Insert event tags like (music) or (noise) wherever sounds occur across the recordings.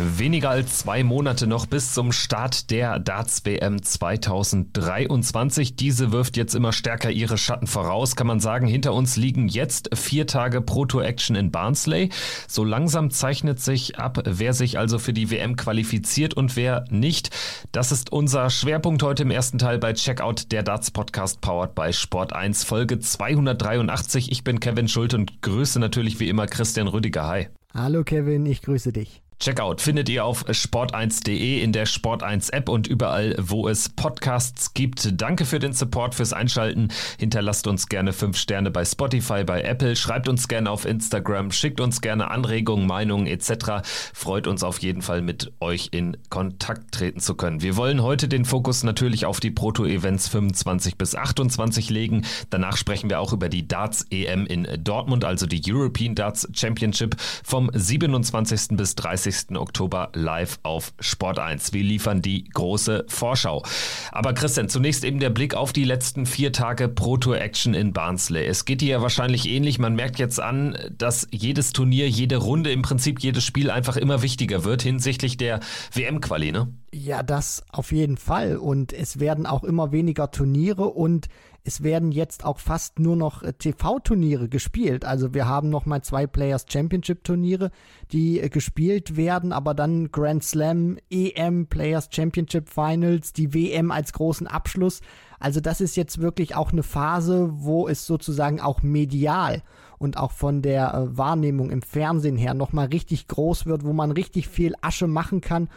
Weniger als zwei Monate noch bis zum Start der Darts WM 2023. Diese wirft jetzt immer stärker ihre Schatten voraus. Kann man sagen, hinter uns liegen jetzt vier Tage Pro Tour Action in Barnsley. So langsam zeichnet sich ab, wer sich also für die WM qualifiziert und wer nicht. Das ist unser Schwerpunkt heute im ersten Teil bei Checkout der Darts Podcast powered by Sport 1 Folge 283. Ich bin Kevin Schult und grüße natürlich wie immer Christian Rüdiger. Hi. Hallo Kevin, ich grüße dich. Checkout findet ihr auf sport1.de in der Sport1 App und überall, wo es Podcasts gibt. Danke für den Support, fürs Einschalten. Hinterlasst uns gerne fünf Sterne bei Spotify, bei Apple. Schreibt uns gerne auf Instagram. Schickt uns gerne Anregungen, Meinungen etc. Freut uns auf jeden Fall mit euch in Kontakt treten zu können. Wir wollen heute den Fokus natürlich auf die Proto-Events 25 bis 28 legen. Danach sprechen wir auch über die Darts EM in Dortmund, also die European Darts Championship vom 27. bis 30. 30. Oktober live auf Sport 1. Wir liefern die große Vorschau. Aber Christian, zunächst eben der Blick auf die letzten vier Tage Pro Tour Action in Barnsley. Es geht dir ja wahrscheinlich ähnlich. Man merkt jetzt an, dass jedes Turnier, jede Runde, im Prinzip jedes Spiel einfach immer wichtiger wird hinsichtlich der WM-Quali, ne? Ja, das auf jeden Fall. Und es werden auch immer weniger Turniere und es werden jetzt auch fast nur noch äh, TV-Turniere gespielt. Also wir haben noch mal zwei Players Championship Turniere, die äh, gespielt werden, aber dann Grand Slam, EM, Players Championship Finals, die WM als großen Abschluss. Also das ist jetzt wirklich auch eine Phase, wo es sozusagen auch medial und auch von der äh, Wahrnehmung im Fernsehen her nochmal richtig groß wird, wo man richtig viel Asche machen kann.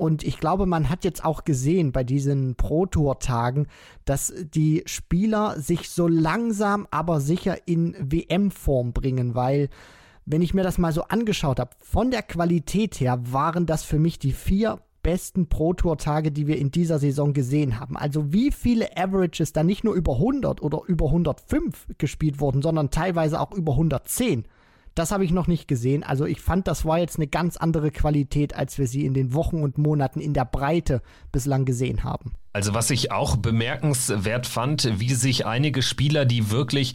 Und ich glaube, man hat jetzt auch gesehen bei diesen Pro-Tour-Tagen, dass die Spieler sich so langsam aber sicher in WM-Form bringen, weil wenn ich mir das mal so angeschaut habe, von der Qualität her waren das für mich die vier besten Pro-Tour-Tage, die wir in dieser Saison gesehen haben. Also wie viele Averages da nicht nur über 100 oder über 105 gespielt wurden, sondern teilweise auch über 110. Das habe ich noch nicht gesehen. Also ich fand, das war jetzt eine ganz andere Qualität, als wir sie in den Wochen und Monaten in der Breite bislang gesehen haben. Also was ich auch bemerkenswert fand, wie sich einige Spieler, die wirklich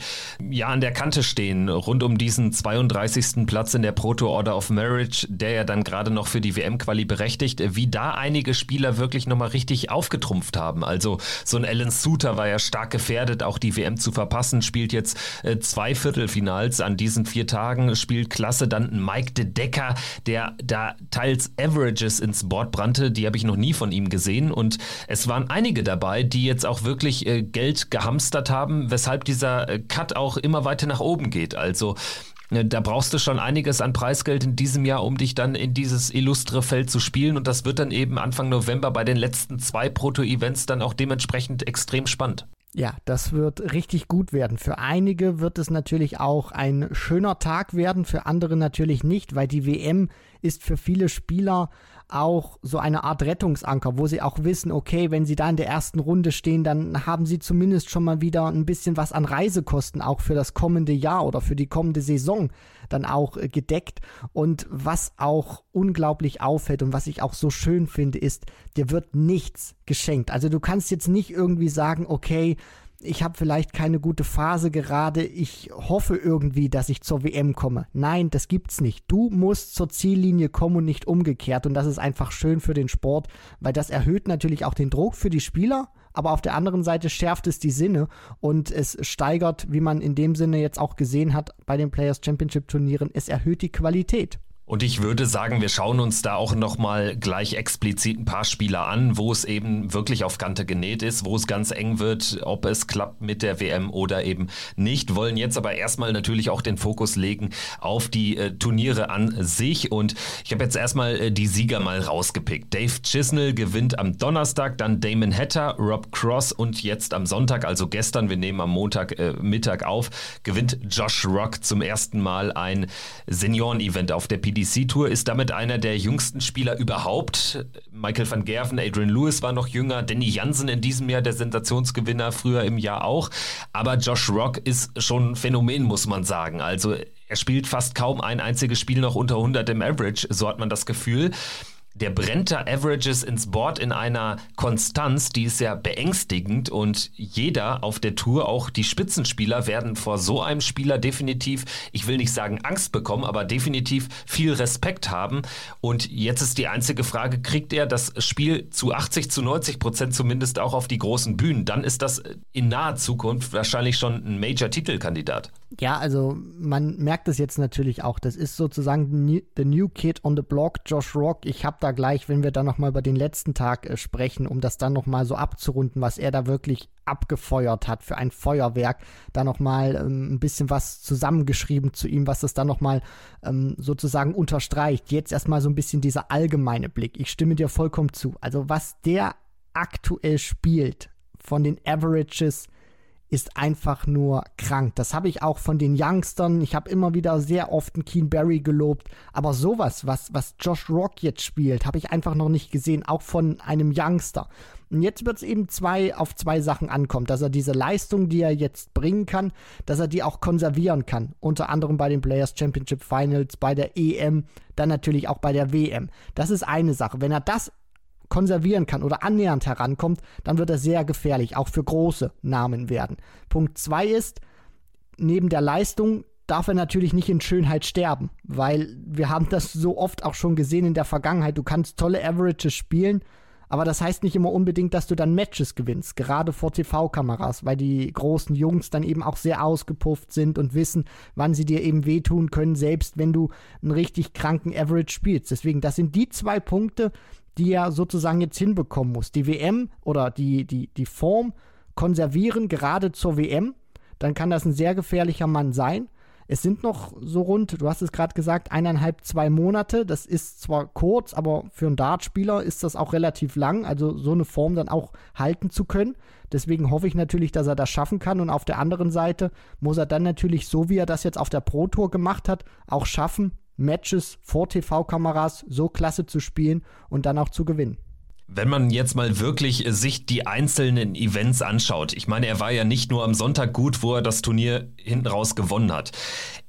ja an der Kante stehen, rund um diesen 32. Platz in der Proto Order of Marriage, der ja dann gerade noch für die WM-Quali berechtigt, wie da einige Spieler wirklich nochmal richtig aufgetrumpft haben. Also so ein Alan Suter war ja stark gefährdet, auch die WM zu verpassen, spielt jetzt äh, zwei Viertelfinals an diesen vier Tagen, spielt klasse. Dann Mike de Decker, der da teils Averages ins Board brannte, die habe ich noch nie von ihm gesehen und es waren einige dabei, die jetzt auch wirklich äh, Geld gehamstert haben, weshalb dieser äh, Cut auch immer weiter nach oben geht. Also äh, da brauchst du schon einiges an Preisgeld in diesem Jahr, um dich dann in dieses illustre Feld zu spielen. Und das wird dann eben Anfang November bei den letzten zwei Proto-Events dann auch dementsprechend extrem spannend. Ja, das wird richtig gut werden. Für einige wird es natürlich auch ein schöner Tag werden, für andere natürlich nicht, weil die WM ist für viele Spieler auch so eine Art Rettungsanker, wo sie auch wissen, okay, wenn sie da in der ersten Runde stehen, dann haben sie zumindest schon mal wieder ein bisschen was an Reisekosten auch für das kommende Jahr oder für die kommende Saison dann auch äh, gedeckt. Und was auch unglaublich auffällt und was ich auch so schön finde, ist, dir wird nichts geschenkt. Also du kannst jetzt nicht irgendwie sagen, okay, ich habe vielleicht keine gute Phase gerade, ich hoffe irgendwie, dass ich zur WM komme. Nein, das gibt's nicht. Du musst zur Ziellinie kommen und nicht umgekehrt und das ist einfach schön für den Sport, weil das erhöht natürlich auch den Druck für die Spieler, aber auf der anderen Seite schärft es die Sinne und es steigert, wie man in dem Sinne jetzt auch gesehen hat bei den Players Championship Turnieren, es erhöht die Qualität. Und ich würde sagen, wir schauen uns da auch nochmal gleich explizit ein paar Spieler an, wo es eben wirklich auf Kante genäht ist, wo es ganz eng wird, ob es klappt mit der WM oder eben nicht. Wollen jetzt aber erstmal natürlich auch den Fokus legen auf die äh, Turniere an sich. Und ich habe jetzt erstmal äh, die Sieger mal rausgepickt. Dave Chisnell gewinnt am Donnerstag, dann Damon Hatter, Rob Cross und jetzt am Sonntag, also gestern, wir nehmen am Montag äh, Mittag auf, gewinnt Josh Rock zum ersten Mal ein Senioren-Event auf der PDC. PDC-Tour, ist damit einer der jüngsten Spieler überhaupt. Michael van Gerven, Adrian Lewis war noch jünger, Danny Jansen in diesem Jahr der Sensationsgewinner, früher im Jahr auch. Aber Josh Rock ist schon ein Phänomen, muss man sagen. Also er spielt fast kaum ein einziges Spiel noch unter 100 im Average, so hat man das Gefühl der brennt da Averages ins Board in einer Konstanz, die ist ja beängstigend und jeder auf der Tour, auch die Spitzenspieler, werden vor so einem Spieler definitiv, ich will nicht sagen Angst bekommen, aber definitiv viel Respekt haben. Und jetzt ist die einzige Frage, kriegt er das Spiel zu 80, zu 90 Prozent zumindest auch auf die großen Bühnen? Dann ist das in naher Zukunft wahrscheinlich schon ein Major-Titelkandidat. Ja, also man merkt es jetzt natürlich auch. Das ist sozusagen the new kid on the block, Josh Rock. Ich habe da gleich, wenn wir dann nochmal über den letzten Tag äh, sprechen, um das dann nochmal so abzurunden, was er da wirklich abgefeuert hat für ein Feuerwerk, da nochmal ähm, ein bisschen was zusammengeschrieben zu ihm, was das dann nochmal ähm, sozusagen unterstreicht. Jetzt erstmal so ein bisschen dieser allgemeine Blick. Ich stimme dir vollkommen zu. Also was der aktuell spielt von den Averages, ist einfach nur krank. Das habe ich auch von den Youngstern. Ich habe immer wieder sehr oft einen Keen Barry gelobt. Aber sowas, was, was Josh Rock jetzt spielt, habe ich einfach noch nicht gesehen, auch von einem Youngster. Und jetzt wird es eben zwei auf zwei Sachen ankommen, dass er diese Leistung, die er jetzt bringen kann, dass er die auch konservieren kann. Unter anderem bei den Players Championship Finals, bei der EM, dann natürlich auch bei der WM. Das ist eine Sache. Wenn er das konservieren kann oder annähernd herankommt, dann wird er sehr gefährlich, auch für große Namen werden. Punkt 2 ist, neben der Leistung darf er natürlich nicht in Schönheit sterben, weil wir haben das so oft auch schon gesehen in der Vergangenheit. Du kannst tolle Averages spielen, aber das heißt nicht immer unbedingt, dass du dann Matches gewinnst, gerade vor TV-Kameras, weil die großen Jungs dann eben auch sehr ausgepufft sind und wissen, wann sie dir eben wehtun können, selbst wenn du einen richtig kranken Average spielst. Deswegen, das sind die zwei Punkte, die er sozusagen jetzt hinbekommen muss. Die WM oder die, die, die Form konservieren, gerade zur WM, dann kann das ein sehr gefährlicher Mann sein. Es sind noch so rund, du hast es gerade gesagt, eineinhalb, zwei Monate. Das ist zwar kurz, aber für einen Dartspieler ist das auch relativ lang, also so eine Form dann auch halten zu können. Deswegen hoffe ich natürlich, dass er das schaffen kann. Und auf der anderen Seite muss er dann natürlich, so wie er das jetzt auf der Pro Tour gemacht hat, auch schaffen, Matches vor TV-Kameras so klasse zu spielen und dann auch zu gewinnen. Wenn man jetzt mal wirklich sich die einzelnen Events anschaut, ich meine, er war ja nicht nur am Sonntag gut, wo er das Turnier hinten raus gewonnen hat.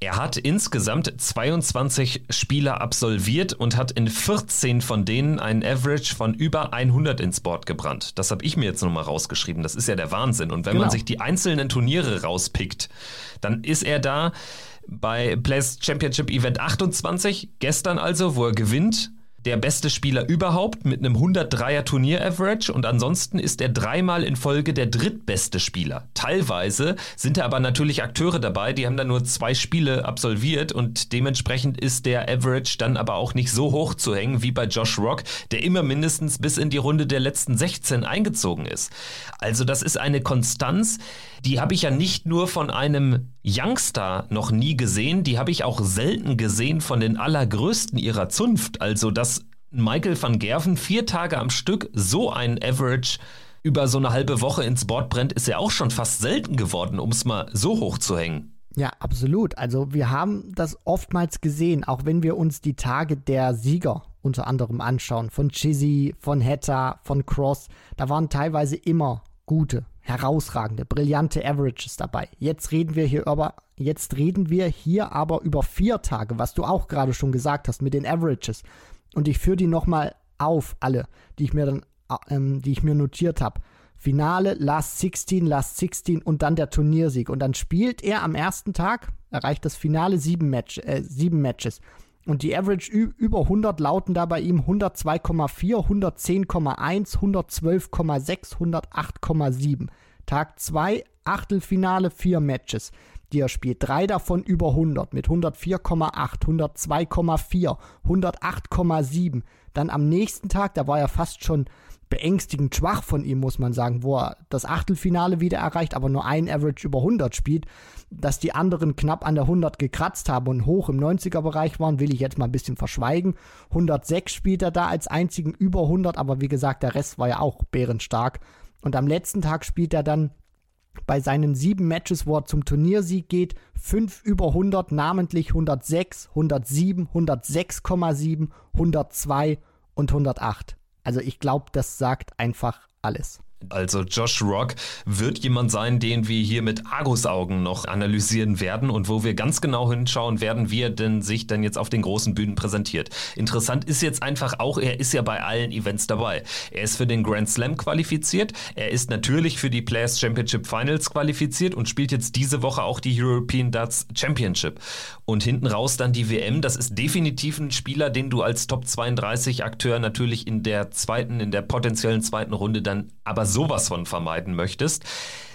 Er hat insgesamt 22 Spiele absolviert und hat in 14 von denen einen Average von über 100 ins Board gebrannt. Das habe ich mir jetzt nochmal rausgeschrieben. Das ist ja der Wahnsinn. Und wenn genau. man sich die einzelnen Turniere rauspickt, dann ist er da bei Players Championship Event 28, gestern also, wo er gewinnt der beste Spieler überhaupt mit einem 103er Turnier-Average und ansonsten ist er dreimal in Folge der drittbeste Spieler. Teilweise sind da aber natürlich Akteure dabei, die haben dann nur zwei Spiele absolviert und dementsprechend ist der Average dann aber auch nicht so hoch zu hängen wie bei Josh Rock, der immer mindestens bis in die Runde der letzten 16 eingezogen ist. Also das ist eine Konstanz, die habe ich ja nicht nur von einem Youngster noch nie gesehen, die habe ich auch selten gesehen von den allergrößten ihrer Zunft. Also, dass Michael van Gerven vier Tage am Stück so ein Average über so eine halbe Woche ins Board brennt, ist ja auch schon fast selten geworden, um es mal so hoch zu hängen. Ja, absolut. Also wir haben das oftmals gesehen, auch wenn wir uns die Tage der Sieger unter anderem anschauen, von Chizzy, von Hetta, von Cross, da waren teilweise immer gute, herausragende, brillante Averages dabei. Jetzt reden wir hier über, jetzt reden wir hier aber über vier Tage, was du auch gerade schon gesagt hast mit den Averages. Und ich führe die nochmal auf, alle, die ich mir dann, ähm, die ich mir notiert habe. Finale, Last 16, Last 16 und dann der Turniersieg. Und dann spielt er am ersten Tag, erreicht das Finale sieben, Match, äh, sieben Matches. Und die Average über 100 lauten da bei ihm 102,4, 110,1, 112,6, 108,7. Tag 2, Achtelfinale, 4 Matches, die er spielt. Drei davon über 100 mit 104,8, 102,4, 108,7. Dann am nächsten Tag, da war er fast schon beängstigend schwach von ihm, muss man sagen, wo er das Achtelfinale wieder erreicht, aber nur ein Average über 100 spielt. Dass die anderen knapp an der 100 gekratzt haben und hoch im 90er-Bereich waren, will ich jetzt mal ein bisschen verschweigen. 106 spielt er da als einzigen über 100, aber wie gesagt, der Rest war ja auch bärenstark. Und am letzten Tag spielt er dann bei seinen sieben Matches, wo er zum Turniersieg geht, fünf über 100, namentlich 106, 107, 106,7, 102 und 108. Also ich glaube, das sagt einfach alles. Also Josh Rock wird jemand sein, den wir hier mit Argusaugen noch analysieren werden und wo wir ganz genau hinschauen werden, wie er denn sich dann jetzt auf den großen Bühnen präsentiert. Interessant ist jetzt einfach auch, er ist ja bei allen Events dabei. Er ist für den Grand Slam qualifiziert, er ist natürlich für die Players Championship Finals qualifiziert und spielt jetzt diese Woche auch die European Darts Championship. Und hinten raus dann die WM, das ist definitiv ein Spieler, den du als Top 32 Akteur natürlich in der zweiten, in der potenziellen zweiten Runde dann aber sowas von vermeiden möchtest,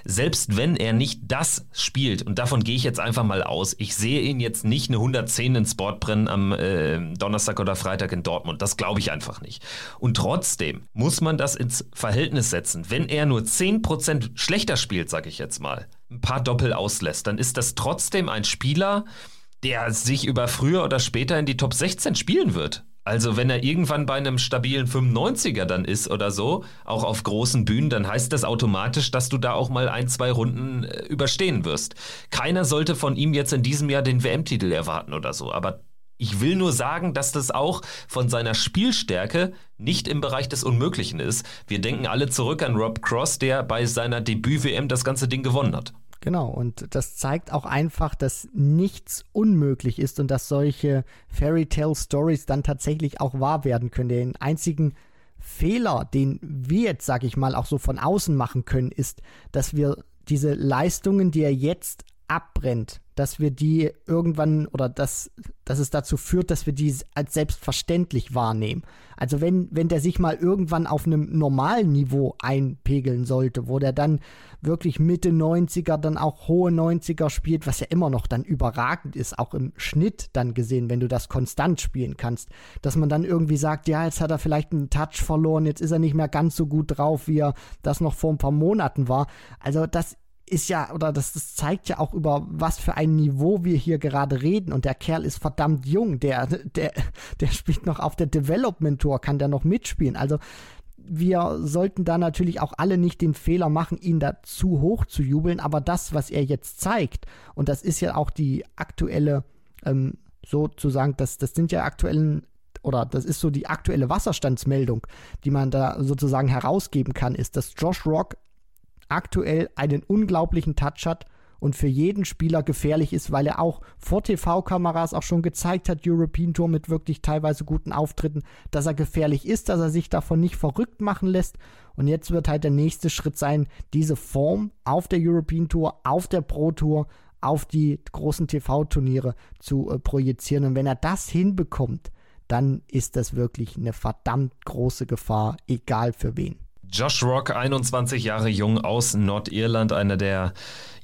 selbst wenn er nicht das spielt, und davon gehe ich jetzt einfach mal aus, ich sehe ihn jetzt nicht eine 110 ins Board am äh, Donnerstag oder Freitag in Dortmund. Das glaube ich einfach nicht. Und trotzdem muss man das ins Verhältnis setzen. Wenn er nur 10% schlechter spielt, sage ich jetzt mal, ein paar Doppel auslässt, dann ist das trotzdem ein Spieler, der sich über früher oder später in die Top 16 spielen wird. Also wenn er irgendwann bei einem stabilen 95er dann ist oder so, auch auf großen Bühnen, dann heißt das automatisch, dass du da auch mal ein, zwei Runden äh, überstehen wirst. Keiner sollte von ihm jetzt in diesem Jahr den WM-Titel erwarten oder so, aber ich will nur sagen, dass das auch von seiner Spielstärke nicht im Bereich des Unmöglichen ist. Wir denken alle zurück an Rob Cross, der bei seiner Debüt-WM das ganze Ding gewonnen hat. Genau, und das zeigt auch einfach, dass nichts unmöglich ist und dass solche Fairy Tale Stories dann tatsächlich auch wahr werden können. Den einzigen Fehler, den wir jetzt, sag ich mal, auch so von außen machen können, ist, dass wir diese Leistungen, die er jetzt abbrennt, dass wir die irgendwann oder dass, dass es dazu führt, dass wir die als selbstverständlich wahrnehmen. Also wenn, wenn der sich mal irgendwann auf einem normalen Niveau einpegeln sollte, wo der dann wirklich Mitte 90er, dann auch hohe 90er spielt, was ja immer noch dann überragend ist, auch im Schnitt dann gesehen, wenn du das konstant spielen kannst, dass man dann irgendwie sagt, ja, jetzt hat er vielleicht einen Touch verloren, jetzt ist er nicht mehr ganz so gut drauf, wie er das noch vor ein paar Monaten war. Also das ist ja, oder das, das zeigt ja auch über was für ein Niveau wir hier gerade reden. Und der Kerl ist verdammt jung. Der, der, der spielt noch auf der Development Tour, kann der noch mitspielen. Also wir sollten da natürlich auch alle nicht den Fehler machen, ihn da zu hoch zu jubeln. Aber das, was er jetzt zeigt, und das ist ja auch die aktuelle, ähm, sozusagen, das, das sind ja aktuellen oder das ist so die aktuelle Wasserstandsmeldung, die man da sozusagen herausgeben kann, ist, dass Josh Rock aktuell einen unglaublichen Touch hat und für jeden Spieler gefährlich ist, weil er auch vor TV-Kameras auch schon gezeigt hat, European Tour mit wirklich teilweise guten Auftritten, dass er gefährlich ist, dass er sich davon nicht verrückt machen lässt. Und jetzt wird halt der nächste Schritt sein, diese Form auf der European Tour, auf der Pro Tour, auf die großen TV-Turniere zu äh, projizieren. Und wenn er das hinbekommt, dann ist das wirklich eine verdammt große Gefahr, egal für wen. Josh Rock, 21 Jahre jung aus Nordirland, einer der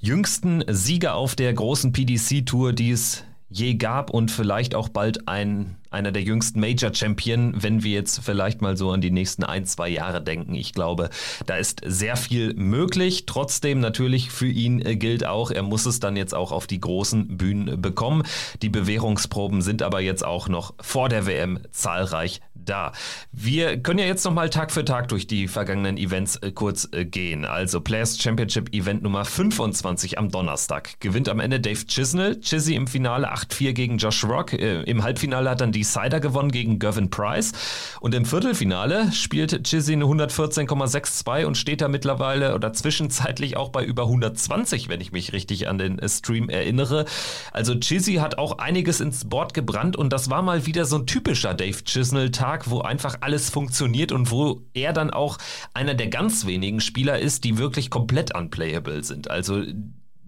jüngsten Sieger auf der großen PDC-Tour, die es je gab und vielleicht auch bald ein einer der jüngsten Major Champion, wenn wir jetzt vielleicht mal so an die nächsten ein, zwei Jahre denken. Ich glaube, da ist sehr viel möglich. Trotzdem natürlich für ihn äh, gilt auch, er muss es dann jetzt auch auf die großen Bühnen bekommen. Die Bewährungsproben sind aber jetzt auch noch vor der WM zahlreich da. Wir können ja jetzt noch mal Tag für Tag durch die vergangenen Events äh, kurz äh, gehen. Also Players Championship Event Nummer 25 am Donnerstag. Gewinnt am Ende Dave Chisnell. Chizzy im Finale 8-4 gegen Josh Rock. Im Halbfinale hat dann Decider gewonnen gegen Gavin Price. Und im Viertelfinale spielt Chizzy eine 114,62 und steht da mittlerweile oder zwischenzeitlich auch bei über 120, wenn ich mich richtig an den Stream erinnere. Also Chizzy hat auch einiges ins Board gebrannt und das war mal wieder so ein typischer Dave Chisnell-Tag, wo einfach alles funktioniert und wo er dann auch einer der ganz wenigen Spieler ist, die wirklich komplett unplayable sind. Also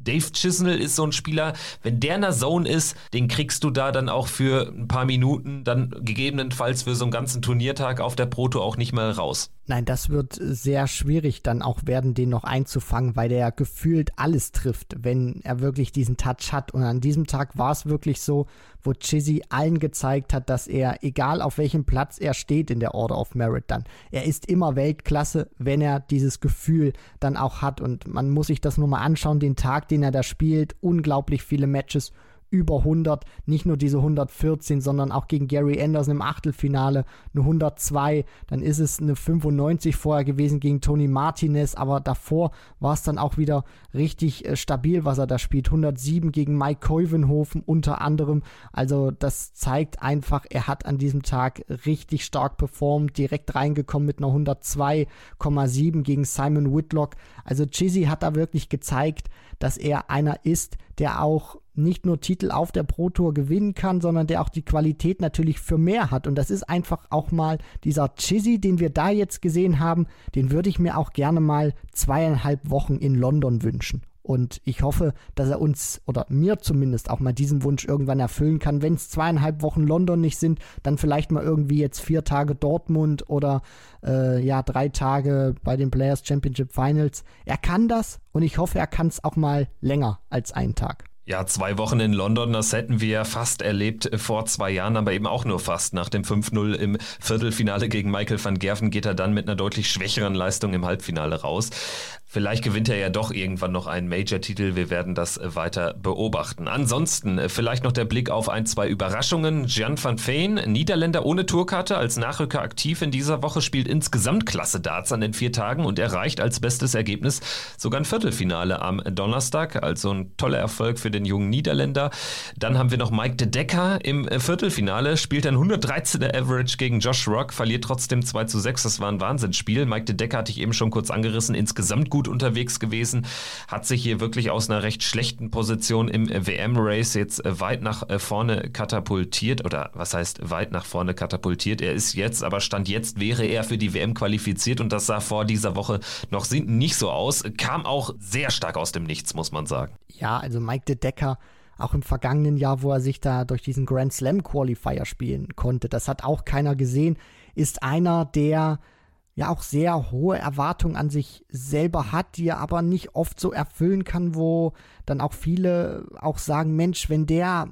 Dave Chisnell ist so ein Spieler, wenn der in der Zone ist, den kriegst du da dann auch für ein paar Minuten, dann gegebenenfalls für so einen ganzen Turniertag auf der Proto auch nicht mehr raus. Nein, das wird sehr schwierig dann auch werden, den noch einzufangen, weil der gefühlt alles trifft, wenn er wirklich diesen Touch hat. Und an diesem Tag war es wirklich so, wo Chizzy allen gezeigt hat, dass er, egal auf welchem Platz er steht in der Order of Merit dann, er ist immer Weltklasse, wenn er dieses Gefühl dann auch hat. Und man muss sich das nur mal anschauen, den Tag, den er da spielt, unglaublich viele Matches über 100, nicht nur diese 114, sondern auch gegen Gary Anderson im Achtelfinale eine 102, dann ist es eine 95 vorher gewesen gegen Tony Martinez, aber davor war es dann auch wieder richtig äh, stabil, was er da spielt. 107 gegen Mike Keuvenhofen unter anderem. Also das zeigt einfach, er hat an diesem Tag richtig stark performt, direkt reingekommen mit einer 102,7 gegen Simon Whitlock. Also Chizzy hat da wirklich gezeigt, dass er einer ist, der auch nicht nur Titel auf der Pro Tour gewinnen kann, sondern der auch die Qualität natürlich für mehr hat. Und das ist einfach auch mal dieser Chizzy, den wir da jetzt gesehen haben, den würde ich mir auch gerne mal zweieinhalb Wochen in London wünschen. Und ich hoffe, dass er uns oder mir zumindest auch mal diesen Wunsch irgendwann erfüllen kann. Wenn es zweieinhalb Wochen London nicht sind, dann vielleicht mal irgendwie jetzt vier Tage Dortmund oder äh, ja drei Tage bei den Players Championship Finals. Er kann das und ich hoffe, er kann es auch mal länger als einen Tag. Ja, zwei Wochen in London, das hätten wir fast erlebt vor zwei Jahren, aber eben auch nur fast. Nach dem 5-0 im Viertelfinale gegen Michael van Gerven geht er dann mit einer deutlich schwächeren Leistung im Halbfinale raus. Vielleicht gewinnt er ja doch irgendwann noch einen Major-Titel. Wir werden das äh, weiter beobachten. Ansonsten äh, vielleicht noch der Blick auf ein, zwei Überraschungen. Jan van Veen, Niederländer ohne Tourkarte, als Nachrücker aktiv in dieser Woche, spielt insgesamt klasse Darts an den vier Tagen und erreicht als bestes Ergebnis sogar ein Viertelfinale am Donnerstag. Also ein toller Erfolg für den jungen Niederländer. Dann haben wir noch Mike de Decker im äh, Viertelfinale, spielt ein 113er Average gegen Josh Rock, verliert trotzdem 2 zu 6. Das war ein Wahnsinnsspiel. Mike de Decker hatte ich eben schon kurz angerissen. Insgesamt gut gut unterwegs gewesen, hat sich hier wirklich aus einer recht schlechten Position im WM-Race jetzt äh, weit nach äh, vorne katapultiert oder was heißt weit nach vorne katapultiert. Er ist jetzt, aber Stand jetzt wäre er für die WM qualifiziert und das sah vor dieser Woche noch nicht so aus. Kam auch sehr stark aus dem Nichts, muss man sagen. Ja, also Mike de Decker auch im vergangenen Jahr, wo er sich da durch diesen Grand Slam Qualifier spielen konnte. Das hat auch keiner gesehen. Ist einer, der ja auch sehr hohe Erwartungen an sich selber hat, die er aber nicht oft so erfüllen kann, wo dann auch viele auch sagen, Mensch, wenn der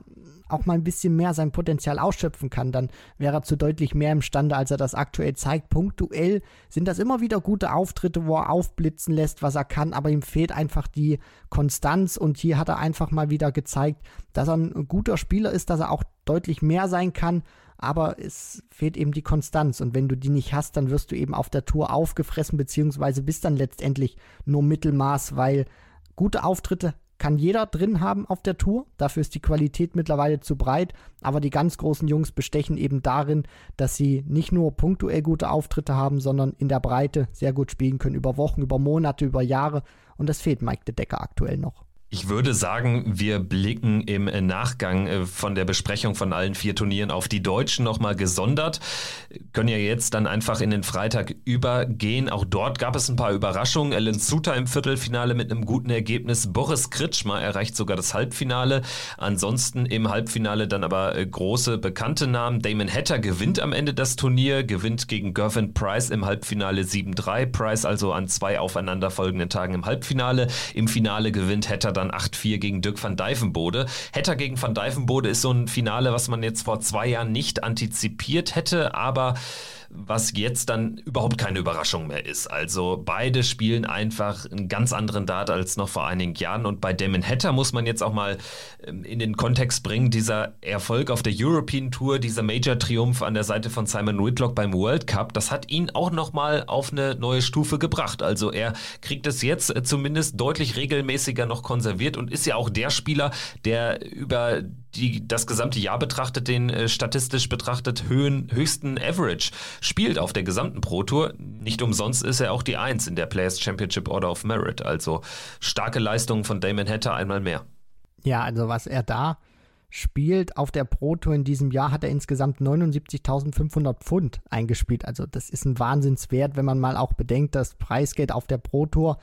auch mal ein bisschen mehr sein Potenzial ausschöpfen kann, dann wäre er zu deutlich mehr imstande, als er das aktuell zeigt. Punktuell sind das immer wieder gute Auftritte, wo er aufblitzen lässt, was er kann, aber ihm fehlt einfach die Konstanz und hier hat er einfach mal wieder gezeigt, dass er ein guter Spieler ist, dass er auch deutlich mehr sein kann aber es fehlt eben die Konstanz und wenn du die nicht hast, dann wirst du eben auf der Tour aufgefressen, beziehungsweise bist dann letztendlich nur Mittelmaß, weil gute Auftritte kann jeder drin haben auf der Tour. Dafür ist die Qualität mittlerweile zu breit. Aber die ganz großen Jungs bestechen eben darin, dass sie nicht nur punktuell gute Auftritte haben, sondern in der Breite sehr gut spielen können. Über Wochen, über Monate, über Jahre. Und das fehlt Mike de Decker aktuell noch. Ich würde sagen, wir blicken im Nachgang äh, von der Besprechung von allen vier Turnieren auf die Deutschen nochmal gesondert. Können ja jetzt dann einfach in den Freitag übergehen. Auch dort gab es ein paar Überraschungen. Ellen Suter im Viertelfinale mit einem guten Ergebnis. Boris Kritschmer erreicht sogar das Halbfinale. Ansonsten im Halbfinale dann aber äh, große bekannte Namen. Damon Hatter gewinnt am Ende das Turnier, gewinnt gegen Gervin Price im Halbfinale 7-3. Price also an zwei aufeinanderfolgenden Tagen im Halbfinale. Im Finale gewinnt Hatter dann 8-4 gegen Dirk van Dijvenbode. Hetter gegen van Dijvenbode ist so ein Finale, was man jetzt vor zwei Jahren nicht antizipiert hätte, aber was jetzt dann überhaupt keine Überraschung mehr ist. Also beide spielen einfach einen ganz anderen Dart als noch vor einigen Jahren. Und bei Damon Hatter muss man jetzt auch mal ähm, in den Kontext bringen, dieser Erfolg auf der European Tour, dieser Major-Triumph an der Seite von Simon Whitlock beim World Cup, das hat ihn auch nochmal auf eine neue Stufe gebracht. Also er kriegt es jetzt zumindest deutlich regelmäßiger noch konserviert und ist ja auch der Spieler, der über die, das gesamte Jahr betrachtet, den äh, statistisch betrachtet Höhen, höchsten Average spielt auf der gesamten Pro Tour. Nicht umsonst ist er auch die Eins in der Players Championship Order of Merit. Also starke Leistungen von Damon Hatter einmal mehr. Ja, also was er da spielt auf der Pro Tour in diesem Jahr, hat er insgesamt 79.500 Pfund eingespielt. Also das ist ein Wahnsinnswert, wenn man mal auch bedenkt, das Preisgeld auf der Pro Tour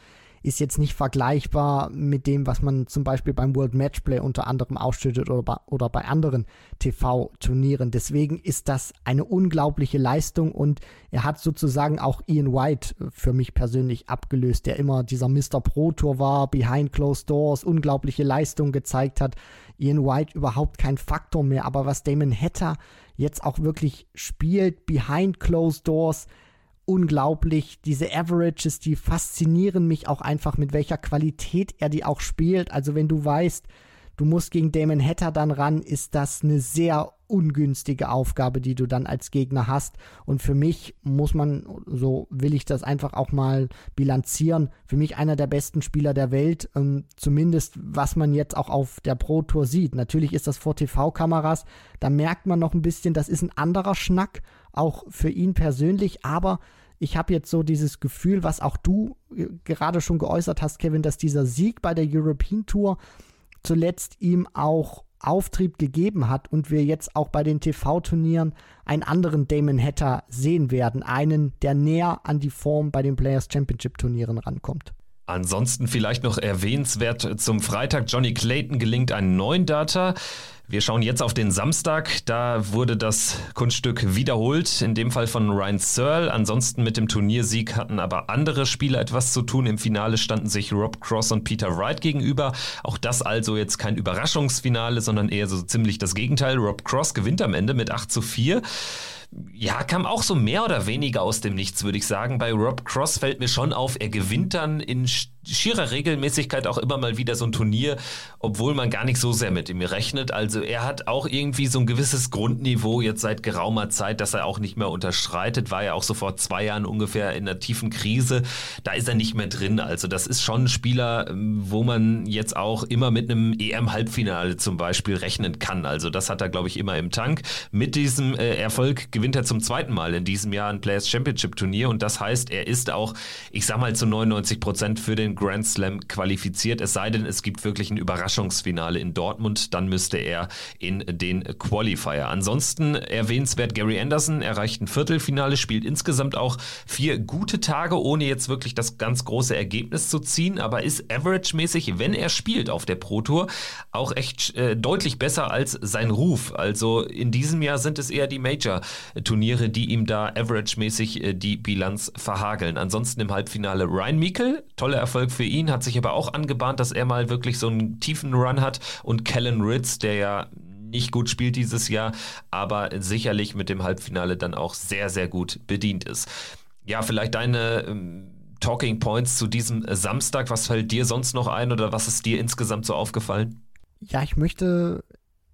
ist jetzt nicht vergleichbar mit dem, was man zum Beispiel beim World Matchplay unter anderem ausschüttet oder bei, oder bei anderen TV-Turnieren. Deswegen ist das eine unglaubliche Leistung und er hat sozusagen auch Ian White für mich persönlich abgelöst, der immer dieser Mr. Pro Tour war, behind closed doors, unglaubliche Leistung gezeigt hat. Ian White überhaupt kein Faktor mehr, aber was Damon Hatter jetzt auch wirklich spielt, behind closed doors, unglaublich. Diese Averages, die faszinieren mich auch einfach, mit welcher Qualität er die auch spielt. Also wenn du weißt, du musst gegen Damon Hatter dann ran, ist das eine sehr ungünstige Aufgabe, die du dann als Gegner hast. Und für mich muss man, so will ich das einfach auch mal bilanzieren, für mich einer der besten Spieler der Welt, ähm, zumindest was man jetzt auch auf der Pro Tour sieht. Natürlich ist das vor TV-Kameras, da merkt man noch ein bisschen, das ist ein anderer Schnack, auch für ihn persönlich, aber ich habe jetzt so dieses Gefühl, was auch du äh, gerade schon geäußert hast, Kevin, dass dieser Sieg bei der European Tour zuletzt ihm auch Auftrieb gegeben hat und wir jetzt auch bei den TV-Turnieren einen anderen Damon Hatter sehen werden. Einen, der näher an die Form bei den Players Championship-Turnieren rankommt. Ansonsten vielleicht noch erwähnenswert zum Freitag. Johnny Clayton gelingt ein neuen Data. Wir schauen jetzt auf den Samstag. Da wurde das Kunststück wiederholt, in dem Fall von Ryan Searle. Ansonsten mit dem Turniersieg hatten aber andere Spieler etwas zu tun. Im Finale standen sich Rob Cross und Peter Wright gegenüber. Auch das also jetzt kein Überraschungsfinale, sondern eher so ziemlich das Gegenteil. Rob Cross gewinnt am Ende mit 8 zu 4 ja, kam auch so mehr oder weniger aus dem Nichts, würde ich sagen. Bei Rob Cross fällt mir schon auf, er gewinnt dann in schierer Regelmäßigkeit auch immer mal wieder so ein Turnier, obwohl man gar nicht so sehr mit ihm rechnet. Also er hat auch irgendwie so ein gewisses Grundniveau jetzt seit geraumer Zeit, dass er auch nicht mehr unterschreitet. War ja auch so vor zwei Jahren ungefähr in einer tiefen Krise. Da ist er nicht mehr drin. Also das ist schon ein Spieler, wo man jetzt auch immer mit einem EM-Halbfinale zum Beispiel rechnen kann. Also das hat er, glaube ich, immer im Tank. Mit diesem äh, Erfolg gewinnt er zum zweiten Mal in diesem Jahr ein Players Championship Turnier und das heißt, er ist auch, ich sag mal, zu 99 Prozent für den Grand Slam qualifiziert, es sei denn, es gibt wirklich ein Überraschungsfinale in Dortmund, dann müsste er in den Qualifier. Ansonsten erwähnenswert Gary Anderson erreicht ein Viertelfinale, spielt insgesamt auch vier gute Tage, ohne jetzt wirklich das ganz große Ergebnis zu ziehen, aber ist average-mäßig, wenn er spielt auf der Pro Tour, auch echt äh, deutlich besser als sein Ruf. Also in diesem Jahr sind es eher die Major-Turniere, die ihm da average-mäßig äh, die Bilanz verhageln. Ansonsten im Halbfinale Ryan Meikle, toller Erfolg Erfolg für ihn, hat sich aber auch angebahnt, dass er mal wirklich so einen tiefen Run hat. Und Kellen Ritz, der ja nicht gut spielt dieses Jahr, aber sicherlich mit dem Halbfinale dann auch sehr, sehr gut bedient ist. Ja, vielleicht deine ähm, Talking Points zu diesem Samstag. Was fällt dir sonst noch ein oder was ist dir insgesamt so aufgefallen? Ja, ich möchte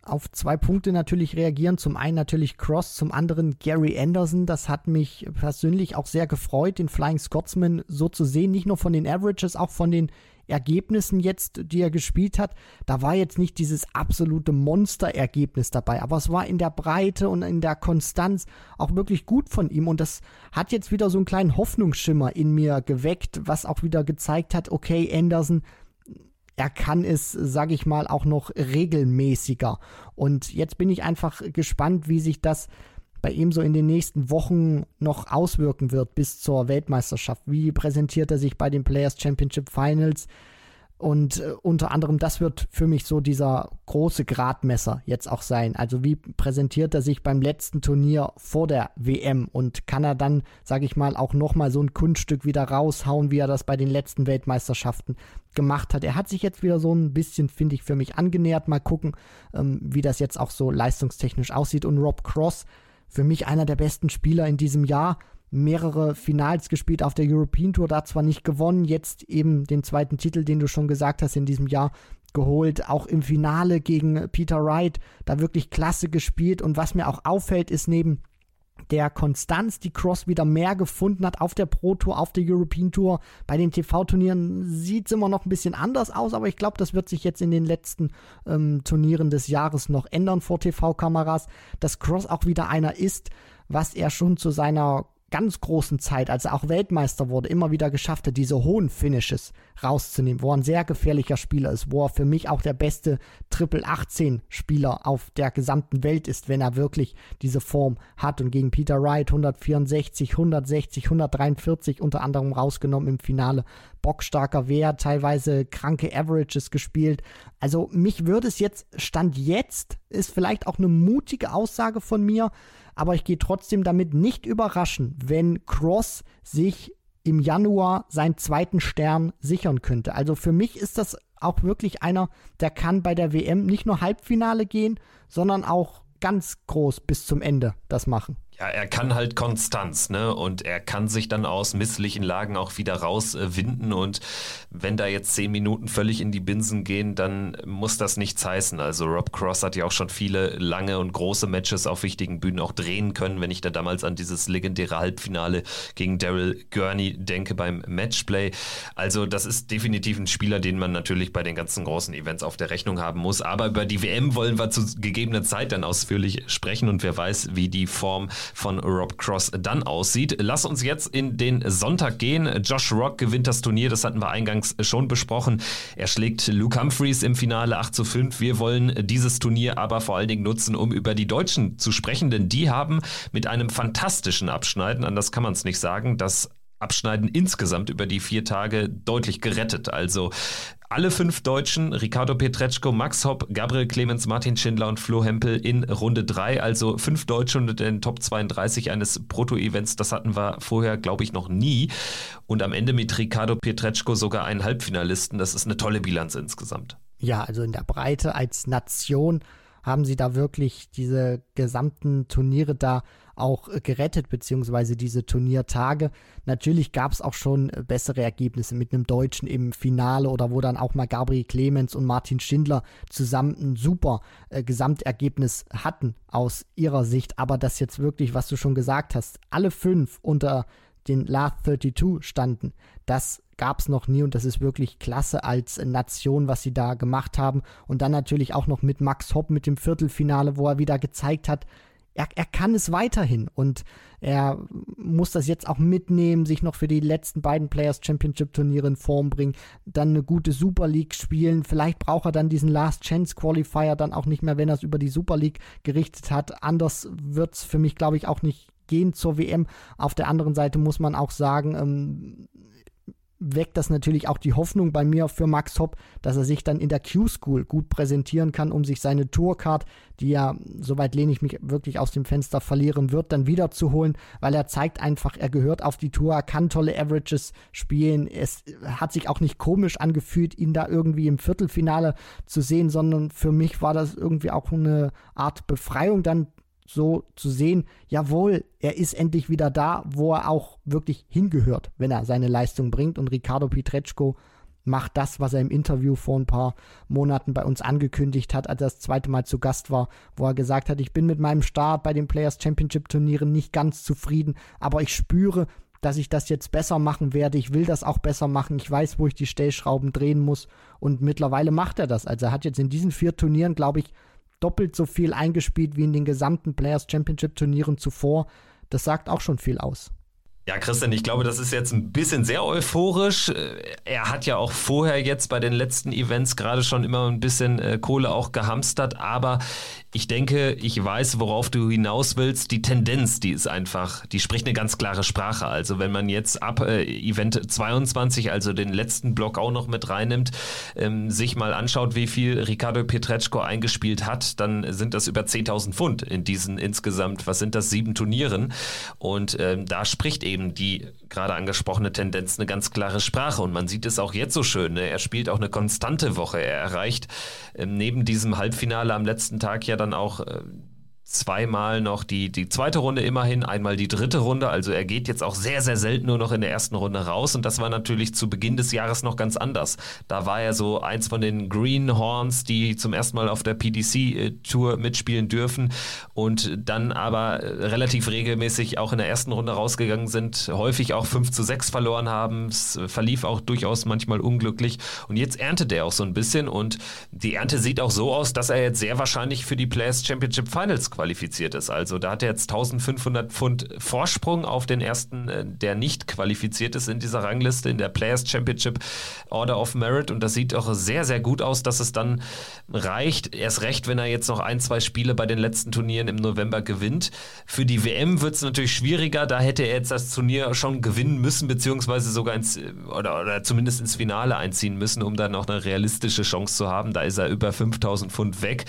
auf zwei Punkte natürlich reagieren. Zum einen natürlich Cross, zum anderen Gary Anderson. Das hat mich persönlich auch sehr gefreut, den Flying Scotsman so zu sehen. Nicht nur von den Averages, auch von den Ergebnissen jetzt, die er gespielt hat. Da war jetzt nicht dieses absolute Monsterergebnis dabei, aber es war in der Breite und in der Konstanz auch wirklich gut von ihm. Und das hat jetzt wieder so einen kleinen Hoffnungsschimmer in mir geweckt, was auch wieder gezeigt hat, okay, Anderson, er kann es, sage ich mal, auch noch regelmäßiger. Und jetzt bin ich einfach gespannt, wie sich das bei ihm so in den nächsten Wochen noch auswirken wird bis zur Weltmeisterschaft. Wie präsentiert er sich bei den Players Championship Finals? Und äh, unter anderem, das wird für mich so dieser große Gradmesser jetzt auch sein. Also wie präsentiert er sich beim letzten Turnier vor der WM und kann er dann, sage ich mal, auch nochmal so ein Kunststück wieder raushauen, wie er das bei den letzten Weltmeisterschaften gemacht hat. Er hat sich jetzt wieder so ein bisschen, finde ich, für mich angenähert. Mal gucken, ähm, wie das jetzt auch so leistungstechnisch aussieht. Und Rob Cross, für mich einer der besten Spieler in diesem Jahr mehrere Finals gespielt auf der European Tour, da zwar nicht gewonnen, jetzt eben den zweiten Titel, den du schon gesagt hast, in diesem Jahr geholt, auch im Finale gegen Peter Wright, da wirklich klasse gespielt. Und was mir auch auffällt, ist neben der Konstanz, die Cross wieder mehr gefunden hat auf der Pro Tour, auf der European Tour. Bei den TV-Turnieren sieht es immer noch ein bisschen anders aus, aber ich glaube, das wird sich jetzt in den letzten ähm, Turnieren des Jahres noch ändern vor TV-Kameras, dass Cross auch wieder einer ist, was er schon zu seiner ganz großen Zeit, als er auch Weltmeister wurde, immer wieder geschafft hat, diese hohen Finishes rauszunehmen, wo er ein sehr gefährlicher Spieler ist, wo er für mich auch der beste Triple 18 Spieler auf der gesamten Welt ist, wenn er wirklich diese Form hat und gegen Peter Wright 164, 160, 143 unter anderem rausgenommen im Finale. Bockstarker Wert, teilweise kranke Averages gespielt. Also mich würde es jetzt, Stand jetzt, ist vielleicht auch eine mutige Aussage von mir, aber ich gehe trotzdem damit nicht überraschen, wenn Cross sich im Januar seinen zweiten Stern sichern könnte. Also für mich ist das auch wirklich einer, der kann bei der WM nicht nur Halbfinale gehen, sondern auch ganz groß bis zum Ende das machen. Ja, er kann halt Konstanz, ne? Und er kann sich dann aus misslichen Lagen auch wieder rauswinden. und wenn da jetzt zehn Minuten völlig in die Binsen gehen, dann muss das nichts heißen. Also Rob Cross hat ja auch schon viele lange und große Matches auf wichtigen Bühnen auch drehen können. Wenn ich da damals an dieses legendäre Halbfinale gegen Daryl Gurney denke beim Matchplay. Also das ist definitiv ein Spieler, den man natürlich bei den ganzen großen Events auf der Rechnung haben muss. Aber über die WM wollen wir zu gegebener Zeit dann ausführlich sprechen und wer weiß, wie die Form von Rob Cross dann aussieht. Lass uns jetzt in den Sonntag gehen. Josh Rock gewinnt das Turnier, das hatten wir eingangs schon besprochen. Er schlägt Luke Humphreys im Finale 8 zu 5. Wir wollen dieses Turnier aber vor allen Dingen nutzen, um über die Deutschen zu sprechen, denn die haben mit einem fantastischen Abschneiden, anders kann man es nicht sagen, das Abschneiden insgesamt über die vier Tage deutlich gerettet. Also alle fünf Deutschen, Ricardo Petretschko, Max Hopp, Gabriel Clemens, Martin Schindler und Flo Hempel in Runde 3. Also fünf Deutsche unter den Top 32 eines Proto-Events. Das hatten wir vorher, glaube ich, noch nie. Und am Ende mit Ricardo Petretschko sogar einen Halbfinalisten. Das ist eine tolle Bilanz insgesamt. Ja, also in der Breite als Nation haben sie da wirklich diese gesamten Turniere da auch äh, gerettet, beziehungsweise diese Turniertage. Natürlich gab es auch schon äh, bessere Ergebnisse mit einem Deutschen im Finale oder wo dann auch mal Gabriel Clemens und Martin Schindler zusammen ein super äh, Gesamtergebnis hatten aus ihrer Sicht. Aber das jetzt wirklich, was du schon gesagt hast, alle fünf unter den Last 32 standen, das gab es noch nie und das ist wirklich klasse als Nation, was sie da gemacht haben. Und dann natürlich auch noch mit Max Hopp mit dem Viertelfinale, wo er wieder gezeigt hat, er, er kann es weiterhin und er muss das jetzt auch mitnehmen, sich noch für die letzten beiden Players Championship Turniere in Form bringen, dann eine gute Super League spielen. Vielleicht braucht er dann diesen Last Chance Qualifier dann auch nicht mehr, wenn er es über die Super League gerichtet hat. Anders wird es für mich, glaube ich, auch nicht gehen zur WM. Auf der anderen Seite muss man auch sagen, ähm, weckt das natürlich auch die Hoffnung bei mir für Max Hopp, dass er sich dann in der Q-School gut präsentieren kann, um sich seine Tourcard, die ja, soweit lehne ich mich wirklich aus dem Fenster verlieren wird, dann wieder zu holen, weil er zeigt einfach, er gehört auf die Tour, er kann tolle Averages spielen. Es hat sich auch nicht komisch angefühlt, ihn da irgendwie im Viertelfinale zu sehen, sondern für mich war das irgendwie auch eine Art Befreiung dann so zu sehen, jawohl, er ist endlich wieder da, wo er auch wirklich hingehört, wenn er seine Leistung bringt. Und Ricardo Pietreczko macht das, was er im Interview vor ein paar Monaten bei uns angekündigt hat, als er das zweite Mal zu Gast war, wo er gesagt hat, ich bin mit meinem Start bei den Players Championship Turnieren nicht ganz zufrieden, aber ich spüre, dass ich das jetzt besser machen werde. Ich will das auch besser machen. Ich weiß, wo ich die Stellschrauben drehen muss. Und mittlerweile macht er das. Also er hat jetzt in diesen vier Turnieren, glaube ich, doppelt so viel eingespielt wie in den gesamten Players Championship Turnieren zuvor. Das sagt auch schon viel aus. Ja, Christian, ich glaube, das ist jetzt ein bisschen sehr euphorisch. Er hat ja auch vorher jetzt bei den letzten Events gerade schon immer ein bisschen äh, Kohle auch gehamstert, aber ich denke, ich weiß, worauf du hinaus willst. Die Tendenz, die ist einfach, die spricht eine ganz klare Sprache. Also wenn man jetzt ab äh, Event 22, also den letzten Block auch noch mit reinnimmt, ähm, sich mal anschaut, wie viel Ricardo Pietreczko eingespielt hat, dann sind das über 10.000 Pfund in diesen insgesamt, was sind das, sieben Turnieren. Und ähm, da spricht eben die gerade angesprochene Tendenz eine ganz klare Sprache. Und man sieht es auch jetzt so schön. Ne? Er spielt auch eine konstante Woche. Er erreicht ähm, neben diesem Halbfinale am letzten Tag ja dann auch äh, zweimal noch die, die zweite Runde immerhin, einmal die dritte Runde. Also er geht jetzt auch sehr, sehr selten nur noch in der ersten Runde raus. Und das war natürlich zu Beginn des Jahres noch ganz anders. Da war er so eins von den Greenhorns, die zum ersten Mal auf der PDC-Tour mitspielen dürfen und dann aber relativ regelmäßig auch in der ersten Runde rausgegangen sind, häufig auch 5 zu 6 verloren haben. Es verlief auch durchaus manchmal unglücklich. Und jetzt erntet er auch so ein bisschen und die Ernte sieht auch so aus, dass er jetzt sehr wahrscheinlich für die Players Championship Finals qualifiziert ist. Also da hat er jetzt 1500 Pfund Vorsprung auf den ersten, äh, der nicht qualifiziert ist in dieser Rangliste, in der Players Championship Order of Merit. Und das sieht auch sehr, sehr gut aus, dass es dann reicht. Erst recht, wenn er jetzt noch ein, zwei Spiele bei den letzten Turnieren im November gewinnt. Für die WM wird es natürlich schwieriger. Da hätte er jetzt das Turnier schon gewinnen müssen, beziehungsweise sogar ins, oder, oder zumindest ins Finale einziehen müssen, um dann auch eine realistische Chance zu haben. Da ist er über 5000 Pfund weg.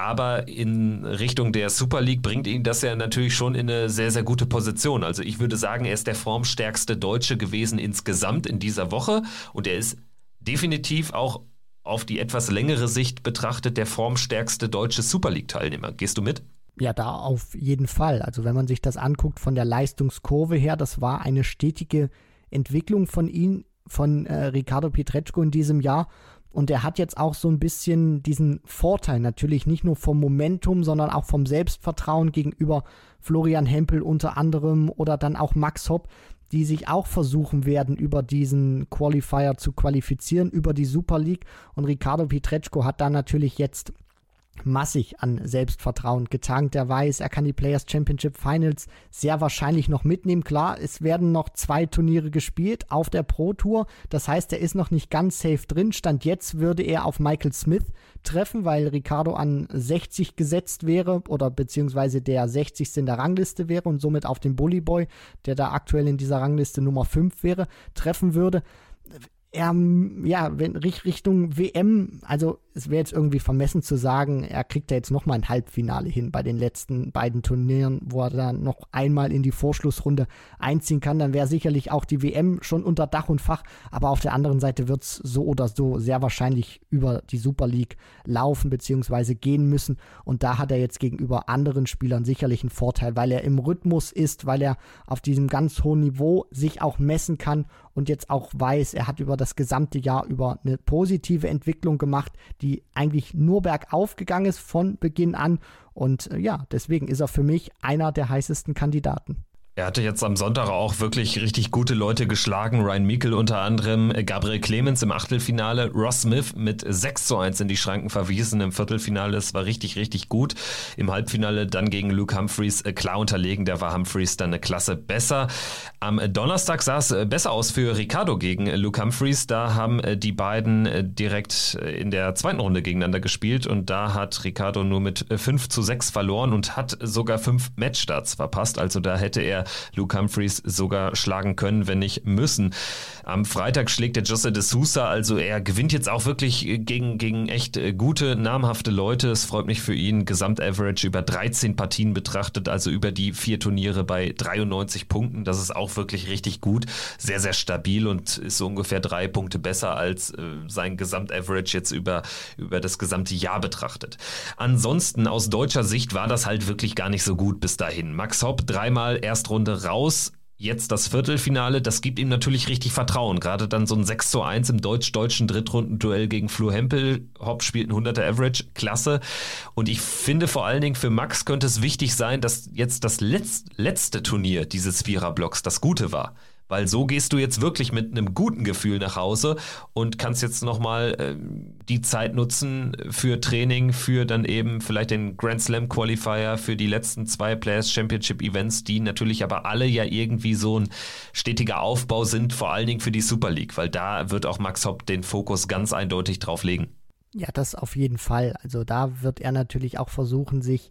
Aber in Richtung der Super League bringt ihn das ja natürlich schon in eine sehr, sehr gute Position. Also ich würde sagen, er ist der formstärkste Deutsche gewesen insgesamt in dieser Woche und er ist definitiv auch auf die etwas längere Sicht betrachtet der formstärkste deutsche Super League-Teilnehmer. Gehst du mit? Ja, da auf jeden Fall. Also wenn man sich das anguckt von der Leistungskurve her, das war eine stetige Entwicklung von ihm, von äh, Ricardo Pietreczko in diesem Jahr. Und er hat jetzt auch so ein bisschen diesen Vorteil, natürlich nicht nur vom Momentum, sondern auch vom Selbstvertrauen gegenüber Florian Hempel unter anderem oder dann auch Max Hopp, die sich auch versuchen werden, über diesen Qualifier zu qualifizieren, über die Super League. Und Ricardo Pietreczko hat da natürlich jetzt massig an Selbstvertrauen getankt. Er weiß, er kann die Players Championship Finals sehr wahrscheinlich noch mitnehmen. Klar, es werden noch zwei Turniere gespielt auf der Pro Tour. Das heißt, er ist noch nicht ganz safe drin. Stand jetzt würde er auf Michael Smith treffen, weil Ricardo an 60 gesetzt wäre oder beziehungsweise der 60. in der Rangliste wäre und somit auf den Bully Boy, der da aktuell in dieser Rangliste Nummer 5 wäre, treffen würde er, ja, wenn Richtung WM, also es wäre jetzt irgendwie vermessen zu sagen, er kriegt da jetzt nochmal ein Halbfinale hin bei den letzten beiden Turnieren, wo er dann noch einmal in die Vorschlussrunde einziehen kann, dann wäre sicherlich auch die WM schon unter Dach und Fach, aber auf der anderen Seite wird es so oder so sehr wahrscheinlich über die Super League laufen bzw. gehen müssen und da hat er jetzt gegenüber anderen Spielern sicherlich einen Vorteil, weil er im Rhythmus ist, weil er auf diesem ganz hohen Niveau sich auch messen kann und jetzt auch weiß, er hat über das gesamte Jahr über eine positive Entwicklung gemacht, die eigentlich nur bergauf gegangen ist von Beginn an. Und äh, ja, deswegen ist er für mich einer der heißesten Kandidaten. Er hatte jetzt am Sonntag auch wirklich richtig gute Leute geschlagen. Ryan Meikle unter anderem, Gabriel Clemens im Achtelfinale, Ross Smith mit 6 zu 1 in die Schranken verwiesen im Viertelfinale. Das war richtig, richtig gut. Im Halbfinale dann gegen Luke Humphreys äh, klar unterlegen. Da war Humphreys dann eine Klasse besser. Am Donnerstag sah es äh, besser aus für Ricardo gegen Luke Humphreys. Da haben äh, die beiden direkt in der zweiten Runde gegeneinander gespielt und da hat Ricardo nur mit 5 zu 6 verloren und hat sogar fünf Matchstarts verpasst. Also da hätte er Luke Humphreys sogar schlagen können, wenn nicht müssen. Am Freitag schlägt der Jose de Sousa, also er gewinnt jetzt auch wirklich gegen, gegen echt gute, namhafte Leute. Es freut mich für ihn. Gesamtaverage über 13 Partien betrachtet, also über die vier Turniere bei 93 Punkten. Das ist auch wirklich richtig gut. Sehr, sehr stabil und ist so ungefähr drei Punkte besser als äh, sein Gesamtaverage jetzt über, über das gesamte Jahr betrachtet. Ansonsten aus deutscher Sicht war das halt wirklich gar nicht so gut bis dahin. Max Hopp dreimal Erstrunde Runde raus. Jetzt das Viertelfinale, das gibt ihm natürlich richtig Vertrauen. Gerade dann so ein 6 zu 1 im deutsch-deutschen Drittrundenduell gegen Flo Hempel. Hopp spielt ein 100er Average, klasse. Und ich finde vor allen Dingen für Max könnte es wichtig sein, dass jetzt das letzte Turnier dieses Viererblocks das Gute war. Weil so gehst du jetzt wirklich mit einem guten Gefühl nach Hause und kannst jetzt nochmal äh, die Zeit nutzen für Training, für dann eben vielleicht den Grand Slam Qualifier, für die letzten zwei Players Championship Events, die natürlich aber alle ja irgendwie so ein stetiger Aufbau sind, vor allen Dingen für die Super League, weil da wird auch Max Hopp den Fokus ganz eindeutig drauf legen. Ja, das auf jeden Fall. Also da wird er natürlich auch versuchen, sich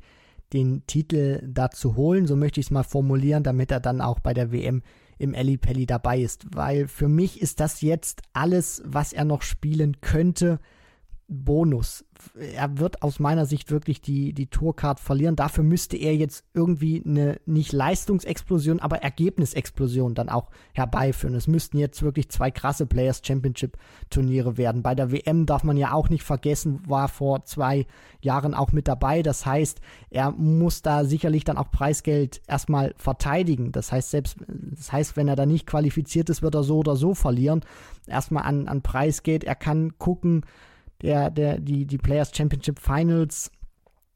den Titel da zu holen, so möchte ich es mal formulieren, damit er dann auch bei der WM im Pelli dabei ist, weil für mich ist das jetzt alles, was er noch spielen könnte, Bonus er wird aus meiner Sicht wirklich die, die Tourcard verlieren. Dafür müsste er jetzt irgendwie eine nicht Leistungsexplosion, aber Ergebnisexplosion dann auch herbeiführen. Es müssten jetzt wirklich zwei krasse Players Championship Turniere werden. Bei der WM darf man ja auch nicht vergessen, war vor zwei Jahren auch mit dabei. Das heißt, er muss da sicherlich dann auch Preisgeld erstmal verteidigen. Das heißt, selbst, das heißt, wenn er da nicht qualifiziert ist, wird er so oder so verlieren. Erstmal an, an Preisgeld. Er kann gucken, der, der, die, die Players Championship Finals.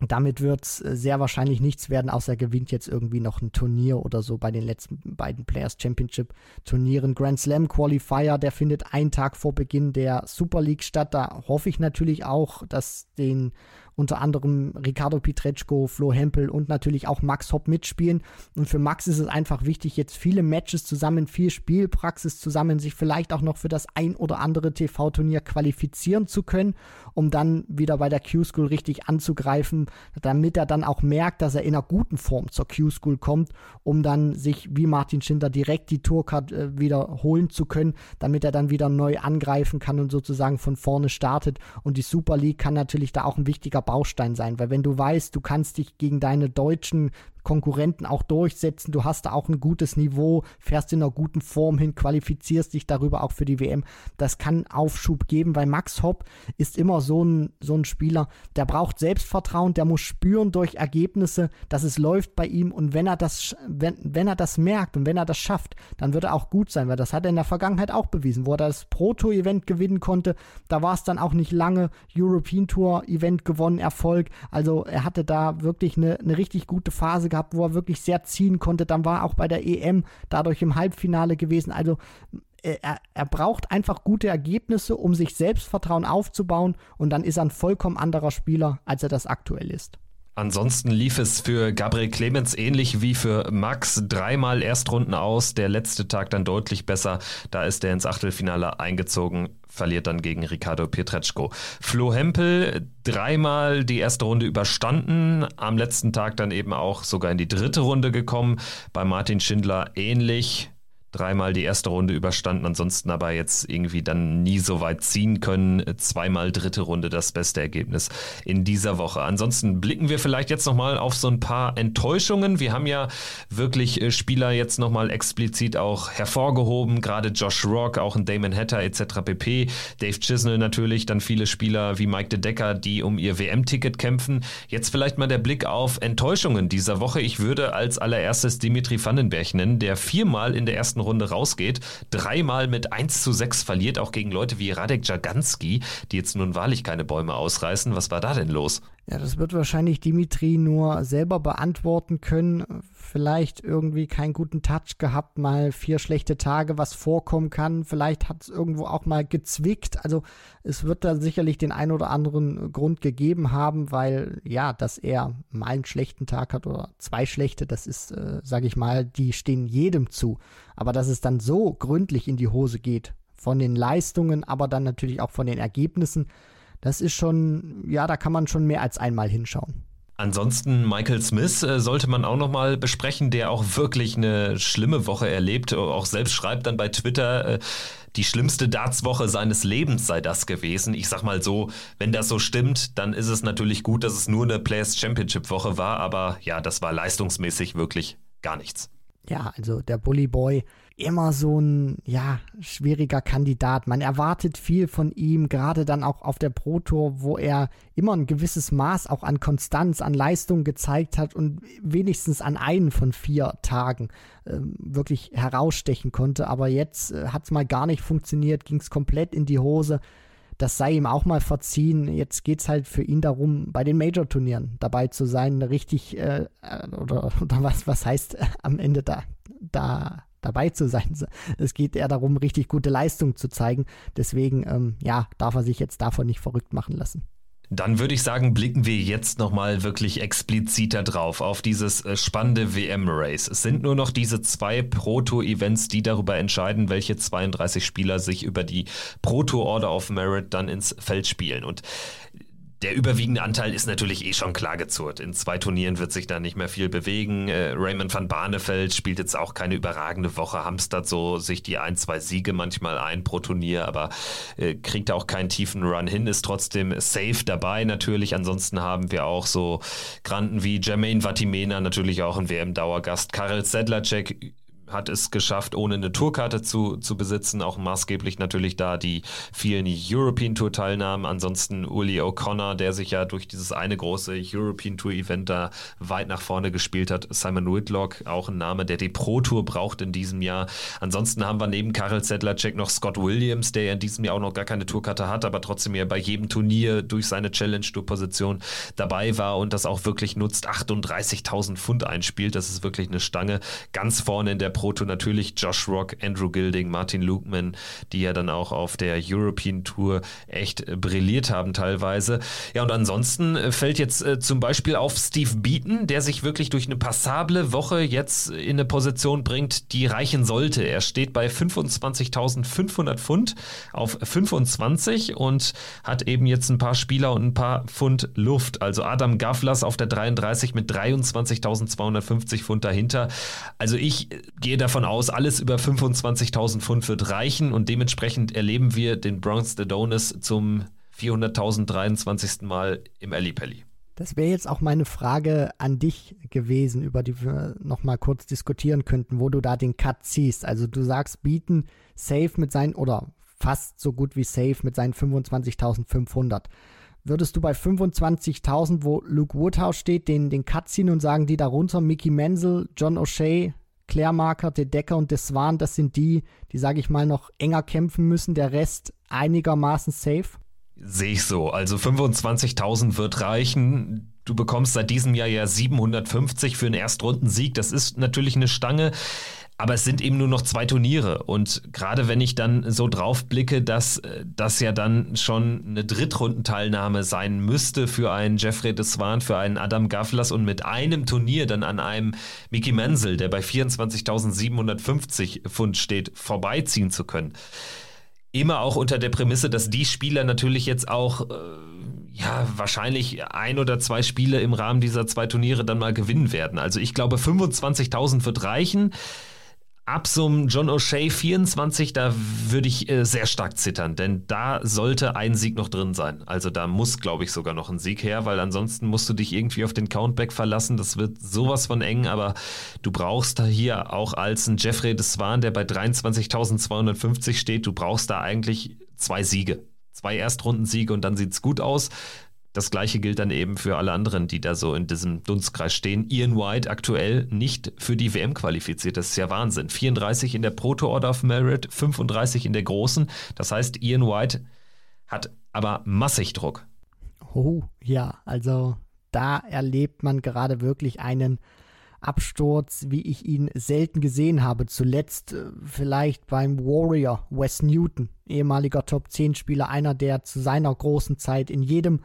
Damit wird äh, sehr wahrscheinlich nichts werden, außer er gewinnt jetzt irgendwie noch ein Turnier oder so bei den letzten beiden Players Championship Turnieren. Grand Slam Qualifier, der findet einen Tag vor Beginn der Super League statt. Da hoffe ich natürlich auch, dass den unter anderem Ricardo Pietreczko, Flo Hempel und natürlich auch Max Hopp mitspielen. Und für Max ist es einfach wichtig, jetzt viele Matches zusammen, viel Spielpraxis zusammen, sich vielleicht auch noch für das ein oder andere TV-Turnier qualifizieren zu können, um dann wieder bei der Q-School richtig anzugreifen, damit er dann auch merkt, dass er in einer guten Form zur Q-School kommt, um dann sich wie Martin Schindler direkt die Tourcard äh, wieder holen zu können, damit er dann wieder neu angreifen kann und sozusagen von vorne startet. Und die Super League kann natürlich da auch ein wichtiger Baustein sein, weil wenn du weißt, du kannst dich gegen deine deutschen Konkurrenten auch durchsetzen. Du hast da auch ein gutes Niveau, fährst in einer guten Form hin, qualifizierst dich darüber auch für die WM. Das kann Aufschub geben, weil Max Hopp ist immer so ein, so ein Spieler, der braucht Selbstvertrauen, der muss spüren durch Ergebnisse, dass es läuft bei ihm und wenn er das, wenn, wenn er das merkt und wenn er das schafft, dann wird er auch gut sein, weil das hat er in der Vergangenheit auch bewiesen, wo er das Proto-Event gewinnen konnte. Da war es dann auch nicht lange European Tour Event gewonnen, Erfolg. Also er hatte da wirklich eine, eine richtig gute Phase gehabt, wo er wirklich sehr ziehen konnte. Dann war er auch bei der EM dadurch im Halbfinale gewesen. Also äh, er, er, braucht einfach gute Ergebnisse, um sich Selbstvertrauen aufzubauen und dann ist er ein vollkommen anderer Spieler, als er das aktuell ist. Ansonsten lief es für Gabriel Clemens ähnlich wie für Max. Dreimal Erstrunden aus, der letzte Tag dann deutlich besser. Da ist er ins Achtelfinale eingezogen, verliert dann gegen Ricardo Pietreczko. Flo Hempel dreimal die erste Runde überstanden, am letzten Tag dann eben auch sogar in die dritte Runde gekommen. Bei Martin Schindler ähnlich dreimal die erste Runde überstanden, ansonsten aber jetzt irgendwie dann nie so weit ziehen können. Zweimal dritte Runde das beste Ergebnis in dieser Woche. Ansonsten blicken wir vielleicht jetzt nochmal auf so ein paar Enttäuschungen. Wir haben ja wirklich äh, Spieler jetzt nochmal explizit auch hervorgehoben, gerade Josh Rock, auch ein Damon Hatter etc. pp. Dave Chisnell natürlich, dann viele Spieler wie Mike de Decker, die um ihr WM-Ticket kämpfen. Jetzt vielleicht mal der Blick auf Enttäuschungen dieser Woche. Ich würde als allererstes Dimitri Vandenberg nennen, der viermal in der ersten Runde rausgeht, dreimal mit 1 zu 6 verliert, auch gegen Leute wie Radek Jaganski, die jetzt nun wahrlich keine Bäume ausreißen. Was war da denn los? Ja, das wird wahrscheinlich Dimitri nur selber beantworten können. Vielleicht irgendwie keinen guten Touch gehabt, mal vier schlechte Tage, was vorkommen kann. Vielleicht hat es irgendwo auch mal gezwickt. Also es wird da sicherlich den ein oder anderen Grund gegeben haben, weil ja, dass er mal einen schlechten Tag hat oder zwei schlechte, das ist, äh, sage ich mal, die stehen jedem zu. Aber dass es dann so gründlich in die Hose geht, von den Leistungen, aber dann natürlich auch von den Ergebnissen, das ist schon, ja, da kann man schon mehr als einmal hinschauen. Ansonsten Michael Smith äh, sollte man auch nochmal besprechen, der auch wirklich eine schlimme Woche erlebt. Auch selbst schreibt dann bei Twitter, äh, die schlimmste Dartswoche seines Lebens sei das gewesen. Ich sag mal so, wenn das so stimmt, dann ist es natürlich gut, dass es nur eine Players Championship Woche war, aber ja, das war leistungsmäßig wirklich gar nichts. Ja, also der Bully Boy immer so ein, ja, schwieriger Kandidat. Man erwartet viel von ihm, gerade dann auch auf der Pro Tour, wo er immer ein gewisses Maß auch an Konstanz, an Leistung gezeigt hat und wenigstens an einen von vier Tagen äh, wirklich herausstechen konnte. Aber jetzt äh, hat es mal gar nicht funktioniert, ging es komplett in die Hose. Das sei ihm auch mal verziehen. Jetzt geht es halt für ihn darum, bei den Major-Turnieren dabei zu sein, richtig, äh, äh oder, (laughs) oder was, was heißt äh, am Ende da, da dabei zu sein. (laughs) Es geht eher darum, richtig gute Leistung zu zeigen. Deswegen, ähm, ja, darf er sich jetzt davon nicht verrückt machen lassen. Dann würde ich sagen, blicken wir jetzt nochmal wirklich expliziter drauf auf dieses äh, spannende WM-Race. Es sind nur noch diese zwei Proto-Events, die darüber entscheiden, welche 32 Spieler sich über die Proto-Order of Merit dann ins Feld spielen. Und der überwiegende Anteil ist natürlich eh schon klar gezurrt. In zwei Turnieren wird sich da nicht mehr viel bewegen. Äh, Raymond van Barneveld spielt jetzt auch keine überragende Woche, hamstert so sich die ein, zwei Siege manchmal ein pro Turnier, aber äh, kriegt auch keinen tiefen Run hin, ist trotzdem safe dabei natürlich. Ansonsten haben wir auch so Granten wie Jermaine Vatimena, natürlich auch ein WM-Dauergast. Karel Sedlacek hat es geschafft, ohne eine Tourkarte zu, zu besitzen. Auch maßgeblich natürlich da die vielen European Tour Teilnahmen. Ansonsten Uli O'Connor, der sich ja durch dieses eine große European Tour Event da weit nach vorne gespielt hat. Simon Whitlock, auch ein Name, der die Pro Tour braucht in diesem Jahr. Ansonsten haben wir neben Karel Sedlacek noch Scott Williams, der in diesem Jahr auch noch gar keine Tourkarte hat, aber trotzdem ja bei jedem Turnier durch seine Challenge Tour Position dabei war und das auch wirklich nutzt. 38.000 Pfund einspielt. Das ist wirklich eine Stange. Ganz vorne in der Pro Proto natürlich Josh Rock, Andrew Gilding, Martin Lukeman, die ja dann auch auf der European Tour echt brilliert haben teilweise. Ja, und ansonsten äh, fällt jetzt äh, zum Beispiel auf Steve Beaton, der sich wirklich durch eine passable Woche jetzt in eine Position bringt, die reichen sollte. Er steht bei 25.500 Pfund auf 25 und hat eben jetzt ein paar Spieler und ein paar Pfund Luft. Also Adam Gavlas auf der 33 mit 23.250 Pfund dahinter. Also ich äh, gehe davon aus, alles über 25.000 Pfund wird reichen und dementsprechend erleben wir den Bronx Adonis zum 400.023. Mal im Ellipelli. Das wäre jetzt auch meine Frage an dich gewesen, über die wir nochmal kurz diskutieren könnten, wo du da den Cut ziehst. Also du sagst, bieten safe mit seinen, oder fast so gut wie safe mit seinen 25.500. Würdest du bei 25.000, wo Luke Woodhouse steht, den, den Cut ziehen und sagen, die darunter, Mickey Menzel, John O'Shea, Claire Marker, De Decker und De Swan, das sind die, die, sage ich mal, noch enger kämpfen müssen, der Rest einigermaßen safe? Sehe ich so. Also 25.000 wird reichen. Du bekommst seit diesem Jahr ja 750 für einen Erstrundensieg. Das ist natürlich eine Stange. Aber es sind eben nur noch zwei Turniere. Und gerade wenn ich dann so drauf blicke, dass äh, das ja dann schon eine Drittrundenteilnahme sein müsste für einen Jeffrey de Swan, für einen Adam Gavlas und mit einem Turnier dann an einem Mickey Menzel, der bei 24.750 Pfund steht, vorbeiziehen zu können immer auch unter der Prämisse, dass die Spieler natürlich jetzt auch äh, ja wahrscheinlich ein oder zwei Spiele im Rahmen dieser zwei Turniere dann mal gewinnen werden. Also ich glaube 25.000 wird reichen. Ab so einem John O'Shea 24, da würde ich äh, sehr stark zittern, denn da sollte ein Sieg noch drin sein. Also da muss, glaube ich, sogar noch ein Sieg her, weil ansonsten musst du dich irgendwie auf den Countback verlassen. Das wird sowas von eng, aber du brauchst da hier auch als ein Jeffrey de Swan, der bei 23.250 steht, du brauchst da eigentlich zwei Siege. Zwei Erstrundensiege und dann sieht es gut aus. Das gleiche gilt dann eben für alle anderen, die da so in diesem Dunstkreis stehen. Ian White aktuell nicht für die WM qualifiziert. Das ist ja Wahnsinn. 34 in der Proto Order of Merit, 35 in der großen. Das heißt, Ian White hat aber massig Druck. Oh, ja, also da erlebt man gerade wirklich einen Absturz, wie ich ihn selten gesehen habe. Zuletzt äh, vielleicht beim Warrior Wes Newton, ehemaliger Top 10 Spieler, einer, der zu seiner großen Zeit in jedem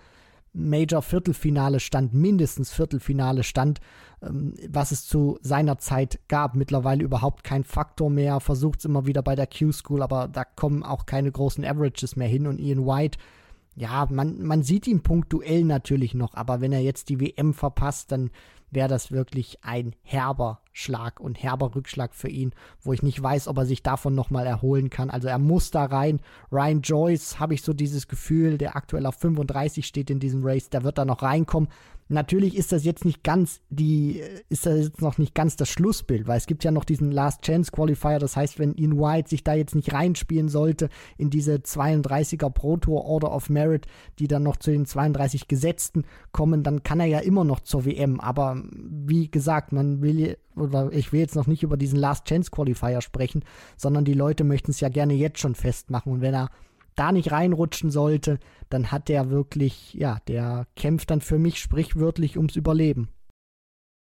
Major-Viertelfinale stand, mindestens Viertelfinale stand, ähm, was es zu seiner Zeit gab. Mittlerweile überhaupt kein Faktor mehr, versucht es immer wieder bei der Q-School, aber da kommen auch keine großen Averages mehr hin. Und Ian White, ja, man, man sieht ihn punktuell natürlich noch, aber wenn er jetzt die WM verpasst, dann wäre das wirklich ein herber Schlag und herber Rückschlag für ihn, wo ich nicht weiß, ob er sich davon nochmal erholen kann. Also er muss da rein. Ryan Joyce, habe ich so dieses Gefühl, der aktuell auf 35 steht in diesem Race, der wird da noch reinkommen. Natürlich ist das jetzt nicht ganz die, ist das jetzt noch nicht ganz das Schlussbild, weil es gibt ja noch diesen Last Chance Qualifier. Das heißt, wenn Ian White sich da jetzt nicht reinspielen sollte in diese 32er Pro Tour Order of Merit, die dann noch zu den 32 Gesetzten kommen, dann kann er ja immer noch zur WM. Aber wie gesagt, man will, oder ich will jetzt noch nicht über diesen Last Chance Qualifier sprechen, sondern die Leute möchten es ja gerne jetzt schon festmachen. Und wenn er da nicht reinrutschen sollte, dann hat der wirklich, ja, der kämpft dann für mich sprichwörtlich ums Überleben.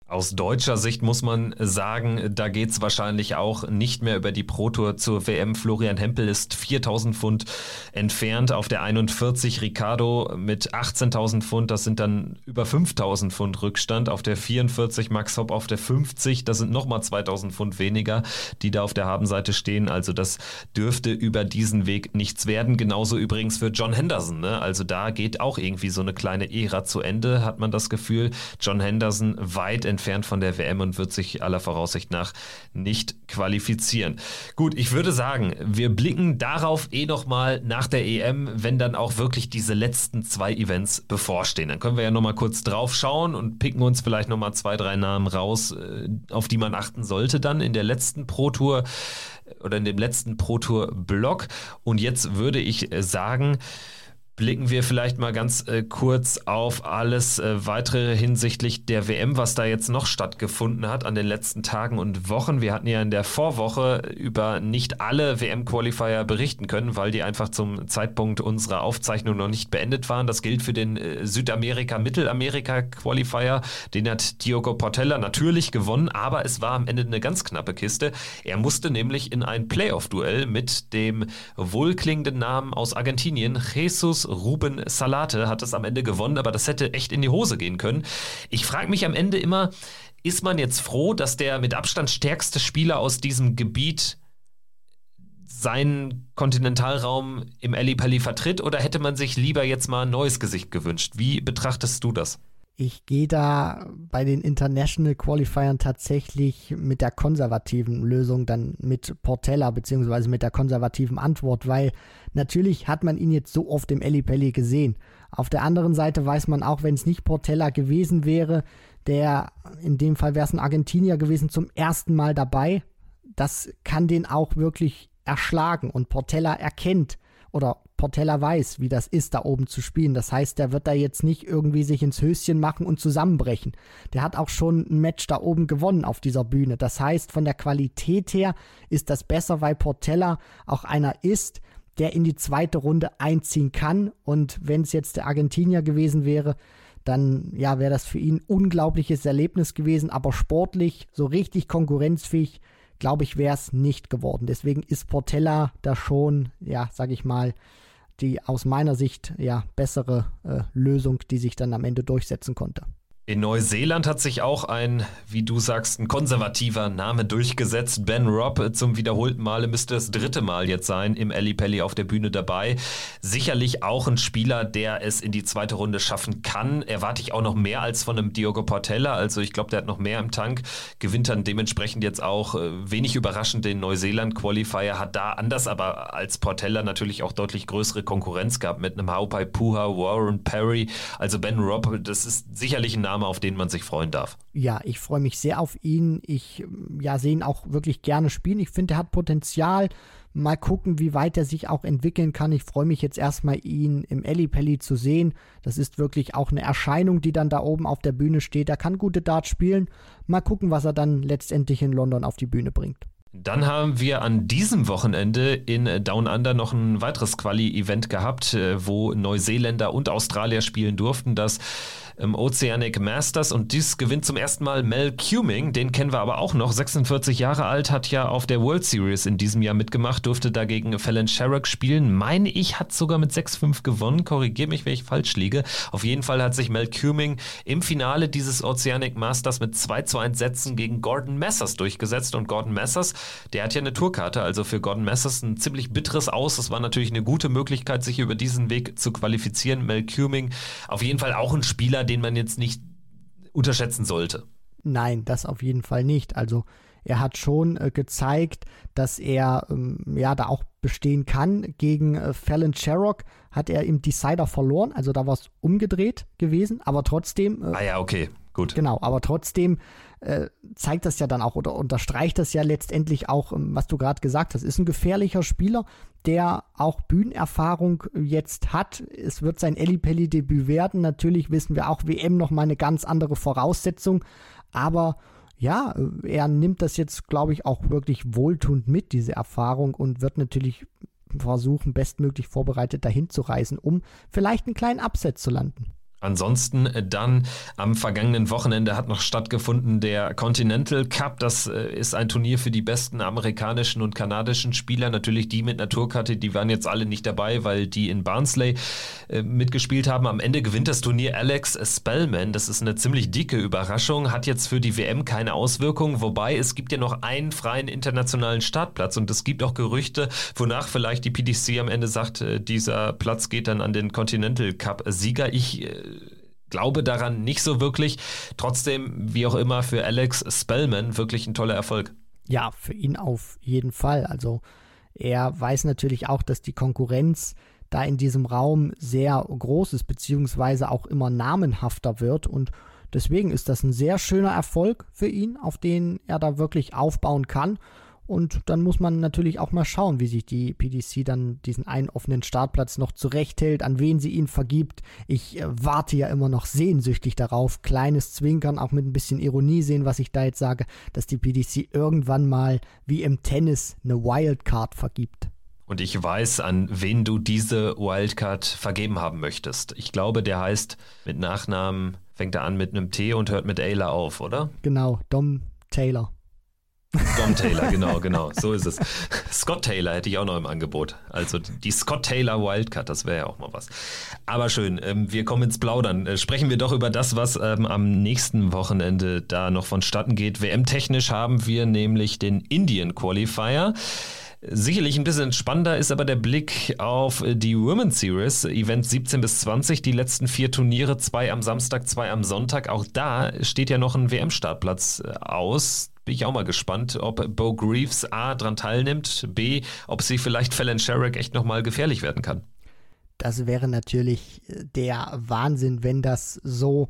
Aus deutscher Sicht muss man sagen, da geht es wahrscheinlich auch nicht mehr über die Pro Tour zur WM. Florian Hempel ist 4000 Pfund entfernt auf der 41. Ricardo mit 18.000 Pfund, das sind dann über 5000 Pfund Rückstand. Auf der 44 Max Hopp auf der 50, das sind nochmal 2000 Pfund weniger, die da auf der Habenseite stehen. Also das dürfte über diesen Weg nichts werden. Genauso übrigens für John Henderson. Ne? Also da geht auch irgendwie so eine kleine Ära zu Ende, hat man das Gefühl. John Henderson weit entfernt entfernt von der WM und wird sich aller Voraussicht nach nicht qualifizieren. Gut, ich würde sagen, wir blicken darauf eh nochmal nach der EM, wenn dann auch wirklich diese letzten zwei Events bevorstehen. Dann können wir ja nochmal kurz drauf schauen und picken uns vielleicht nochmal zwei, drei Namen raus, äh, auf die man achten sollte dann in der letzten Pro Tour äh, oder in dem letzten Pro Tour Block. Und jetzt würde ich äh, sagen, blicken wir vielleicht mal ganz äh, kurz auf alles äh, weitere hinsichtlich der WM, was da jetzt noch stattgefunden hat an den letzten Tagen und Wochen. Wir hatten ja in der Vorwoche über nicht alle WM-Qualifier berichten können, weil die einfach zum Zeitpunkt unserer Aufzeichnung noch nicht beendet waren. Das gilt für den äh, Südamerika-Mittelamerika-Qualifier. Den hat Diogo Portella natürlich gewonnen, aber es war am Ende eine ganz knappe Kiste. Er musste nämlich in ein Playoff-Duell mit dem wohlklingenden Namen aus Argentinien, Jesus Ruben Salate hat es am Ende gewonnen, aber das hätte echt in die Hose gehen können. Ich frage mich am Ende immer, ist man jetzt froh, dass der mit Abstand stärkste Spieler aus diesem Gebiet seinen Kontinentalraum im Ali Pali vertritt oder hätte man sich lieber jetzt mal ein neues Gesicht gewünscht? Wie betrachtest du das? Ich gehe da bei den International Qualifiern tatsächlich mit der konservativen Lösung, dann mit Portella, beziehungsweise mit der konservativen Antwort, weil natürlich hat man ihn jetzt so oft im Pelli gesehen. Auf der anderen Seite weiß man auch, wenn es nicht Portella gewesen wäre, der in dem Fall wäre es ein Argentinier gewesen, zum ersten Mal dabei. Das kann den auch wirklich erschlagen und Portella erkennt oder Portella weiß, wie das ist, da oben zu spielen. Das heißt, der wird da jetzt nicht irgendwie sich ins Höschen machen und zusammenbrechen. Der hat auch schon ein Match da oben gewonnen auf dieser Bühne. Das heißt, von der Qualität her ist das besser, weil Portella auch einer ist, der in die zweite Runde einziehen kann. Und wenn es jetzt der Argentinier gewesen wäre, dann ja, wäre das für ihn ein unglaubliches Erlebnis gewesen. Aber sportlich, so richtig konkurrenzfähig, glaube ich, wäre es nicht geworden. Deswegen ist Portella da schon, ja, sage ich mal, die aus meiner Sicht ja bessere äh, Lösung, die sich dann am Ende durchsetzen konnte. In Neuseeland hat sich auch ein, wie du sagst, ein konservativer Name durchgesetzt. Ben Robb zum wiederholten Male müsste das dritte Mal jetzt sein im Ali Pelli auf der Bühne dabei. Sicherlich auch ein Spieler, der es in die zweite Runde schaffen kann. Erwarte ich auch noch mehr als von einem Diogo Portella. Also ich glaube, der hat noch mehr im Tank. Gewinnt dann dementsprechend jetzt auch äh, wenig überraschend den Neuseeland-Qualifier. Hat da anders aber als Portella natürlich auch deutlich größere Konkurrenz gehabt mit einem Haupai Puha, Warren Perry. Also Ben Robb, das ist sicherlich ein Name, Name, auf den man sich freuen darf. Ja, ich freue mich sehr auf ihn. Ich ja, sehe ihn auch wirklich gerne spielen. Ich finde, er hat Potenzial. Mal gucken, wie weit er sich auch entwickeln kann. Ich freue mich jetzt erstmal, ihn im Ellipelli zu sehen. Das ist wirklich auch eine Erscheinung, die dann da oben auf der Bühne steht. Er kann gute Darts spielen. Mal gucken, was er dann letztendlich in London auf die Bühne bringt. Dann haben wir an diesem Wochenende in Down Under noch ein weiteres Quali-Event gehabt, äh, wo Neuseeländer und Australier spielen durften. Das im Oceanic Masters und dies gewinnt zum ersten Mal Mel Cuming, den kennen wir aber auch noch, 46 Jahre alt, hat ja auf der World Series in diesem Jahr mitgemacht, durfte dagegen Fallon Sherrock spielen, meine ich, hat sogar mit 6-5 gewonnen, korrigiere mich, wenn ich falsch liege. Auf jeden Fall hat sich Mel Cuming im Finale dieses Oceanic Masters mit 2 zu 1 Sätzen gegen Gordon Messers durchgesetzt. Und Gordon Messers, der hat ja eine Tourkarte, also für Gordon Messers ein ziemlich bitteres Aus, das war natürlich eine gute Möglichkeit, sich über diesen Weg zu qualifizieren. Mel Cuming auf jeden Fall auch ein Spieler, den man jetzt nicht unterschätzen sollte. Nein, das auf jeden Fall nicht. Also er hat schon äh, gezeigt, dass er ähm, ja da auch bestehen kann. Gegen äh, Fallon Sherrock hat er im Decider verloren, also da war es umgedreht gewesen, aber trotzdem. Äh, ah ja, okay, gut. Genau, aber trotzdem äh, zeigt das ja dann auch oder unterstreicht das ja letztendlich auch, ähm, was du gerade gesagt hast. Ist ein gefährlicher Spieler, der auch Bühnenerfahrung jetzt hat. Es wird sein Ellipelli-Debüt werden. Natürlich wissen wir auch, WM nochmal eine ganz andere Voraussetzung. Aber ja, er nimmt das jetzt, glaube ich, auch wirklich wohltuend mit, diese Erfahrung, und wird natürlich versuchen, bestmöglich vorbereitet dahin zu reisen, um vielleicht einen kleinen Absatz zu landen. Ansonsten äh, dann am vergangenen Wochenende hat noch stattgefunden der Continental Cup. Das äh, ist ein Turnier für die besten amerikanischen und kanadischen Spieler. Natürlich die mit Naturkarte, die waren jetzt alle nicht dabei, weil die in Barnsley äh, mitgespielt haben. Am Ende gewinnt das Turnier Alex Spellman. Das ist eine ziemlich dicke Überraschung. Hat jetzt für die WM keine Auswirkungen. Wobei es gibt ja noch einen freien internationalen Startplatz und es gibt auch Gerüchte, wonach vielleicht die PDC am Ende sagt, dieser Platz geht dann an den Continental Cup Sieger. Ich glaube daran nicht so wirklich. Trotzdem, wie auch immer, für Alex Spellman wirklich ein toller Erfolg. Ja, für ihn auf jeden Fall. Also er weiß natürlich auch, dass die Konkurrenz da in diesem Raum sehr groß ist, beziehungsweise auch immer namenhafter wird. Und deswegen ist das ein sehr schöner Erfolg für ihn, auf den er da wirklich aufbauen kann. Und dann muss man natürlich auch mal schauen, wie sich die PDC dann diesen einen offenen Startplatz noch zurechthält, an wen sie ihn vergibt. Ich äh, warte ja immer noch sehnsüchtig darauf, kleines Zwinkern, auch mit ein bisschen Ironie sehen, was ich da jetzt sage, dass die PDC irgendwann mal wie im Tennis eine Wildcard vergibt. Und ich weiß, an wen du diese Wildcard vergeben haben möchtest. Ich glaube, der heißt mit Nachnamen, fängt er an mit einem T und hört mit Ayla auf, oder? Genau, Dom Taylor. Dom Taylor, genau, genau. So ist es. Scott Taylor hätte ich auch noch im Angebot. Also die Scott Taylor Wildcard, das wäre ja auch mal was. Aber schön, ähm, wir kommen ins Plaudern. Äh, sprechen wir doch über das, was ähm, am nächsten Wochenende da noch vonstatten geht. WM-technisch haben wir nämlich den Indian Qualifier. Sicherlich ein bisschen spannender ist aber der Blick auf die Women's Series, Event 17 bis 20, die letzten vier Turniere, zwei am Samstag, zwei am Sonntag. Auch da steht ja noch ein WM-Startplatz äh, aus. Bin ich auch mal gespannt, ob Bo Greaves A dran teilnimmt, B, ob sie vielleicht Fallon Sherrick echt nochmal gefährlich werden kann. Das wäre natürlich äh, der Wahnsinn, wenn das so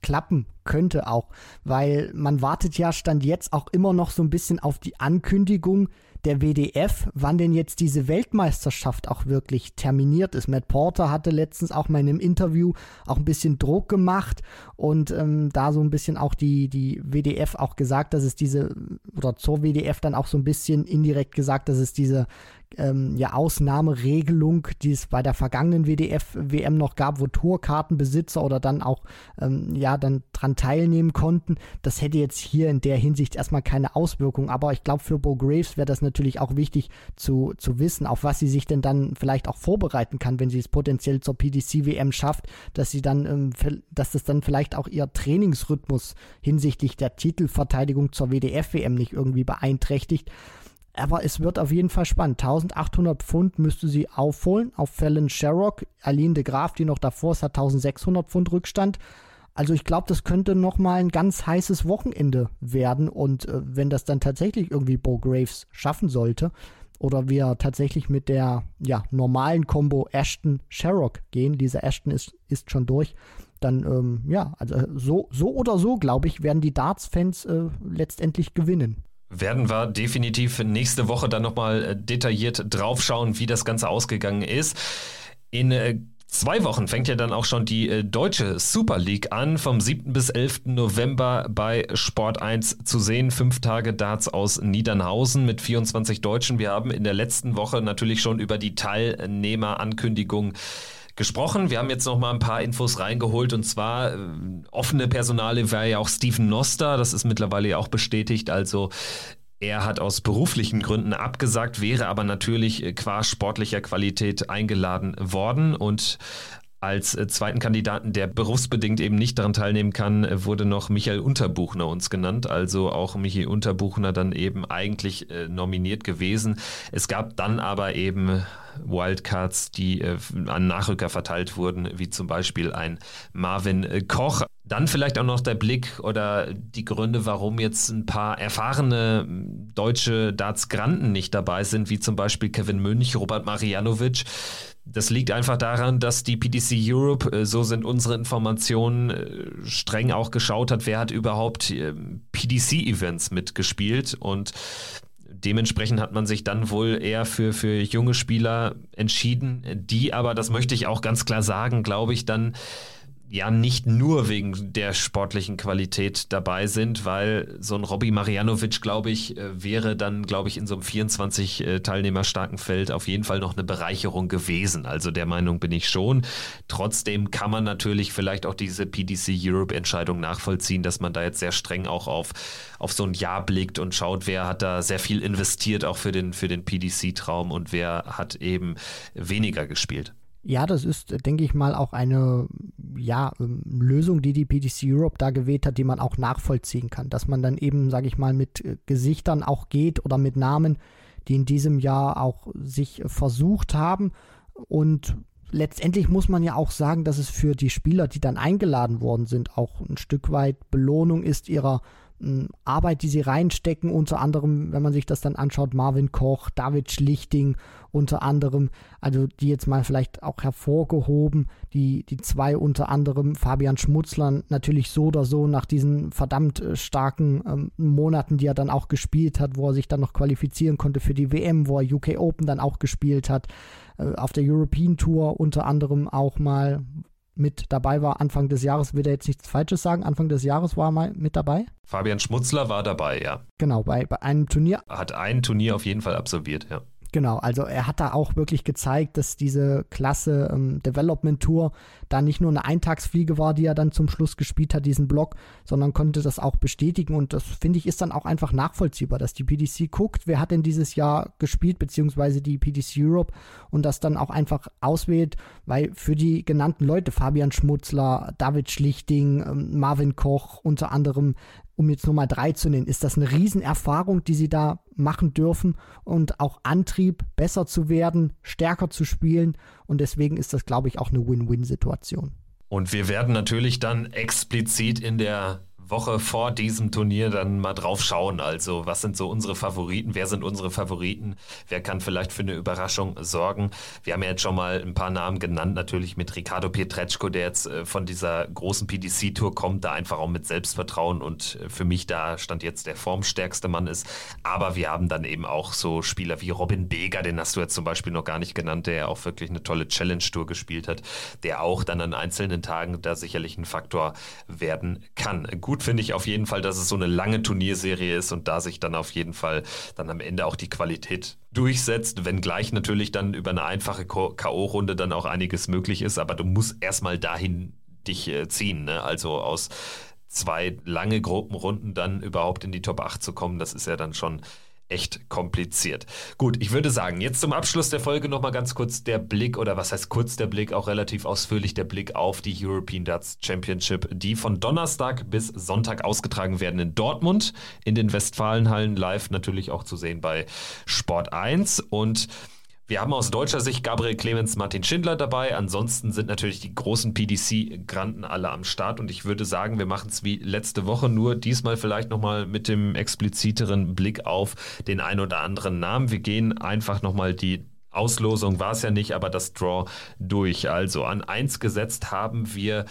klappen könnte auch, weil man wartet ja stand jetzt auch immer noch so ein bisschen auf die Ankündigung der WDF, wann denn jetzt diese Weltmeisterschaft auch wirklich terminiert ist. Matt Porter hatte letztens auch mal in einem Interview auch ein bisschen Druck gemacht und ähm, da so ein bisschen auch die, die WDF auch gesagt, dass es diese, oder zur WDF dann auch so ein bisschen indirekt gesagt, dass es diese ähm, ja, Ausnahmeregelung, die es bei der vergangenen WDF-WM noch gab, wo Tourkartenbesitzer oder dann auch ähm, ja dann dran teilnehmen konnten. Das hätte jetzt hier in der Hinsicht erstmal keine Auswirkung. Aber ich glaube, für Bo Graves wäre das natürlich auch wichtig zu, zu wissen, auf was sie sich denn dann vielleicht auch vorbereiten kann, wenn sie es potenziell zur PDC-WM schafft, dass sie dann, ähm, dass das dann vielleicht auch ihr Trainingsrhythmus hinsichtlich der Titelverteidigung zur WDF-WM nicht irgendwie beeinträchtigt. Aber es wird auf jeden Fall spannend. 1800 Pfund müsste sie aufholen auf Fallon Sherrock. Aline de Graaf, die noch davor ist, hat 1600 Pfund Rückstand. Also ich glaube, das könnte nochmal ein ganz heißes Wochenende werden. Und äh, wenn das dann tatsächlich irgendwie Bo Graves schaffen sollte, oder wir tatsächlich mit der ja, normalen Combo Ashton-Sherrock gehen, diese Ashton ist, ist schon durch, dann ähm, ja, also so, so oder so, glaube ich, werden die Darts-Fans äh, letztendlich gewinnen werden wir definitiv nächste Woche dann nochmal äh, detailliert draufschauen, wie das Ganze ausgegangen ist. In äh, Zwei Wochen fängt ja dann auch schon die äh, deutsche Super League an, vom 7. bis 11. November bei Sport 1 zu sehen. Fünf Tage Darts aus Niedernhausen mit 24 Deutschen. Wir haben in der letzten Woche natürlich schon über die Teilnehmerankündigung gesprochen. Wir haben jetzt noch mal ein paar Infos reingeholt. Und zwar äh, offene Personale war ja auch Steven Noster, das ist mittlerweile ja auch bestätigt, also er hat aus beruflichen Gründen abgesagt, wäre aber natürlich äh, qua sportlicher Qualität eingeladen worden. Und als äh, zweiten Kandidaten, der berufsbedingt eben nicht daran teilnehmen kann, äh, wurde noch Michael Unterbuchner uns genannt. Also auch Michael Unterbuchner dann eben eigentlich äh, nominiert gewesen. Es gab dann aber eben Wildcards, die äh, an Nachrücker verteilt wurden, wie zum Beispiel ein Marvin äh, Koch. Dann vielleicht auch noch der Blick oder die Gründe, warum jetzt ein paar erfahrene deutsche Darts-Granten nicht dabei sind, wie zum Beispiel Kevin Münch, Robert Marianovic. Das liegt einfach daran, dass die PDC Europe, äh, so sind unsere Informationen, äh, streng auch geschaut hat, wer hat überhaupt äh, PDC-Events mitgespielt. Und dementsprechend hat man sich dann wohl eher für, für junge Spieler entschieden, die aber, das möchte ich auch ganz klar sagen, glaube ich, dann ja nicht nur wegen der sportlichen Qualität dabei sind, weil so ein Robby Marianovic, glaube ich, äh, wäre dann, glaube ich, in so einem 24 äh, Teilnehmer starken Feld auf jeden Fall noch eine Bereicherung gewesen. Also der Meinung bin ich schon. Trotzdem kann man natürlich vielleicht auch diese PDC Europe Entscheidung nachvollziehen, dass man da jetzt sehr streng auch auf, auf so ein Jahr blickt und schaut, wer hat da sehr viel investiert auch für den, für den PDC Traum und wer hat eben weniger gespielt. Ja, das ist, denke ich mal, auch eine ja, ähm, Lösung, die die PTC Europe da gewählt hat, die man auch nachvollziehen kann. Dass man dann eben, sage ich mal, mit äh, Gesichtern auch geht oder mit Namen, die in diesem Jahr auch sich versucht haben. Und letztendlich muss man ja auch sagen, dass es für die Spieler, die dann eingeladen worden sind, auch ein Stück weit Belohnung ist ihrer Arbeit, die sie reinstecken, unter anderem, wenn man sich das dann anschaut, Marvin Koch, David Schlichting unter anderem, also die jetzt mal vielleicht auch hervorgehoben, die, die zwei unter anderem, Fabian Schmutzler natürlich so oder so nach diesen verdammt äh, starken ähm, Monaten, die er dann auch gespielt hat, wo er sich dann noch qualifizieren konnte für die WM, wo er UK Open dann auch gespielt hat, äh, auf der European Tour unter anderem auch mal, mit dabei war Anfang des Jahres, will er jetzt nichts Falsches sagen, Anfang des Jahres war er mal mit dabei? Fabian Schmutzler war dabei, ja. Genau, bei, bei einem Turnier. Hat ein Turnier auf jeden Fall absolviert, ja. Genau, also er hat da auch wirklich gezeigt, dass diese Klasse ähm, Development Tour da nicht nur eine Eintagsfliege war, die er dann zum Schluss gespielt hat, diesen Block, sondern konnte das auch bestätigen. Und das finde ich ist dann auch einfach nachvollziehbar, dass die PDC guckt, wer hat denn dieses Jahr gespielt, beziehungsweise die PDC Europe und das dann auch einfach auswählt, weil für die genannten Leute, Fabian Schmutzler, David Schlichting, ähm, Marvin Koch unter anderem, um jetzt nur mal drei zu nennen, ist das eine Riesenerfahrung, die sie da machen dürfen und auch Antrieb, besser zu werden, stärker zu spielen. Und deswegen ist das, glaube ich, auch eine Win-Win-Situation. Und wir werden natürlich dann explizit in der Woche vor diesem Turnier dann mal drauf schauen. Also, was sind so unsere Favoriten? Wer sind unsere Favoriten? Wer kann vielleicht für eine Überraschung sorgen? Wir haben ja jetzt schon mal ein paar Namen genannt, natürlich mit Ricardo Pietreczko, der jetzt äh, von dieser großen PDC-Tour kommt, da einfach auch mit Selbstvertrauen und äh, für mich da stand jetzt der formstärkste Mann ist. Aber wir haben dann eben auch so Spieler wie Robin Beger, den hast du jetzt zum Beispiel noch gar nicht genannt, der ja auch wirklich eine tolle Challenge-Tour gespielt hat, der auch dann an einzelnen Tagen da sicherlich ein Faktor werden kann. Gut gut finde ich auf jeden Fall, dass es so eine lange Turnierserie ist und da sich dann auf jeden Fall dann am Ende auch die Qualität durchsetzt, wenngleich natürlich dann über eine einfache K.O.-Runde dann auch einiges möglich ist, aber du musst erstmal dahin dich äh, ziehen, ne? also aus zwei lange Gruppenrunden dann überhaupt in die Top 8 zu kommen, das ist ja dann schon echt kompliziert. Gut, ich würde sagen, jetzt zum Abschluss der Folge nochmal ganz kurz der Blick, oder was heißt kurz der Blick, auch relativ ausführlich der Blick auf die European Darts Championship, die von Donnerstag bis Sonntag ausgetragen werden in Dortmund, in den Westfalenhallen, live natürlich auch zu sehen bei Sport 1 und wir haben aus deutscher Sicht Gabriel Clemens, Martin Schindler dabei. Ansonsten sind natürlich die großen PDC-Granten alle am Start. Und ich würde sagen, wir machen es wie letzte Woche, nur diesmal vielleicht nochmal mit dem expliziteren Blick auf den ein oder anderen Namen. Wir gehen einfach nochmal die Auslosung, war es ja nicht, aber das Draw durch. Also an eins gesetzt haben wir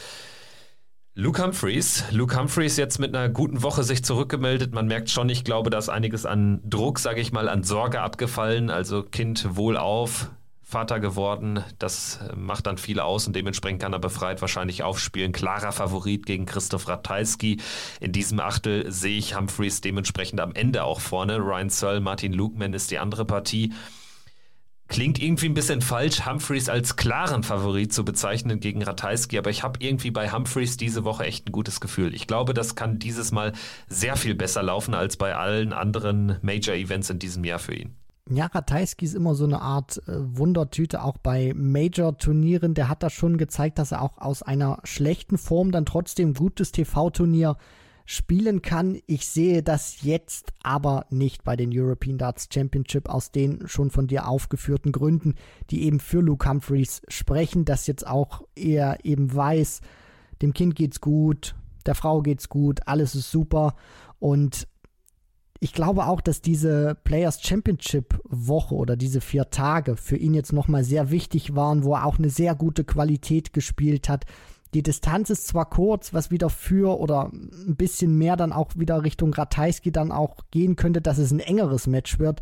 Luke Humphreys. Luke Humphreys jetzt mit einer guten Woche sich zurückgemeldet. Man merkt schon, ich glaube, da ist einiges an Druck, sage ich mal, an Sorge abgefallen. Also Kind wohlauf, Vater geworden. Das äh, macht dann viel aus und dementsprechend kann er befreit wahrscheinlich aufspielen. Klarer Favorit gegen Christoph Ratajski. In diesem Achtel sehe ich Humphreys dementsprechend am Ende auch vorne. Ryan Searle, Martin Lukeman ist die andere Partie. Klingt irgendwie ein bisschen falsch, Humphreys als klaren Favorit zu bezeichnen gegen Ratajski, aber ich habe irgendwie bei Humphreys diese Woche echt ein gutes Gefühl. Ich glaube, das kann dieses Mal sehr viel besser laufen als bei allen anderen Major-Events in diesem Jahr für ihn. Ja, Ratajski ist immer so eine Art äh, Wundertüte, auch bei Major-Turnieren. Der hat da schon gezeigt, dass er auch aus einer schlechten Form dann trotzdem gutes TV-Turnier spielen kann. Ich sehe das jetzt aber nicht bei den European Darts Championship aus den schon von dir aufgeführten Gründen, die eben für Luke Humphreys sprechen, dass jetzt auch er eben weiß, dem Kind geht's gut, der Frau geht's gut, alles ist super und ich glaube auch, dass diese Players Championship Woche oder diese vier Tage für ihn jetzt nochmal sehr wichtig waren, wo er auch eine sehr gute Qualität gespielt hat, die Distanz ist zwar kurz, was wieder für oder ein bisschen mehr dann auch wieder Richtung Ratajski dann auch gehen könnte, dass es ein engeres Match wird.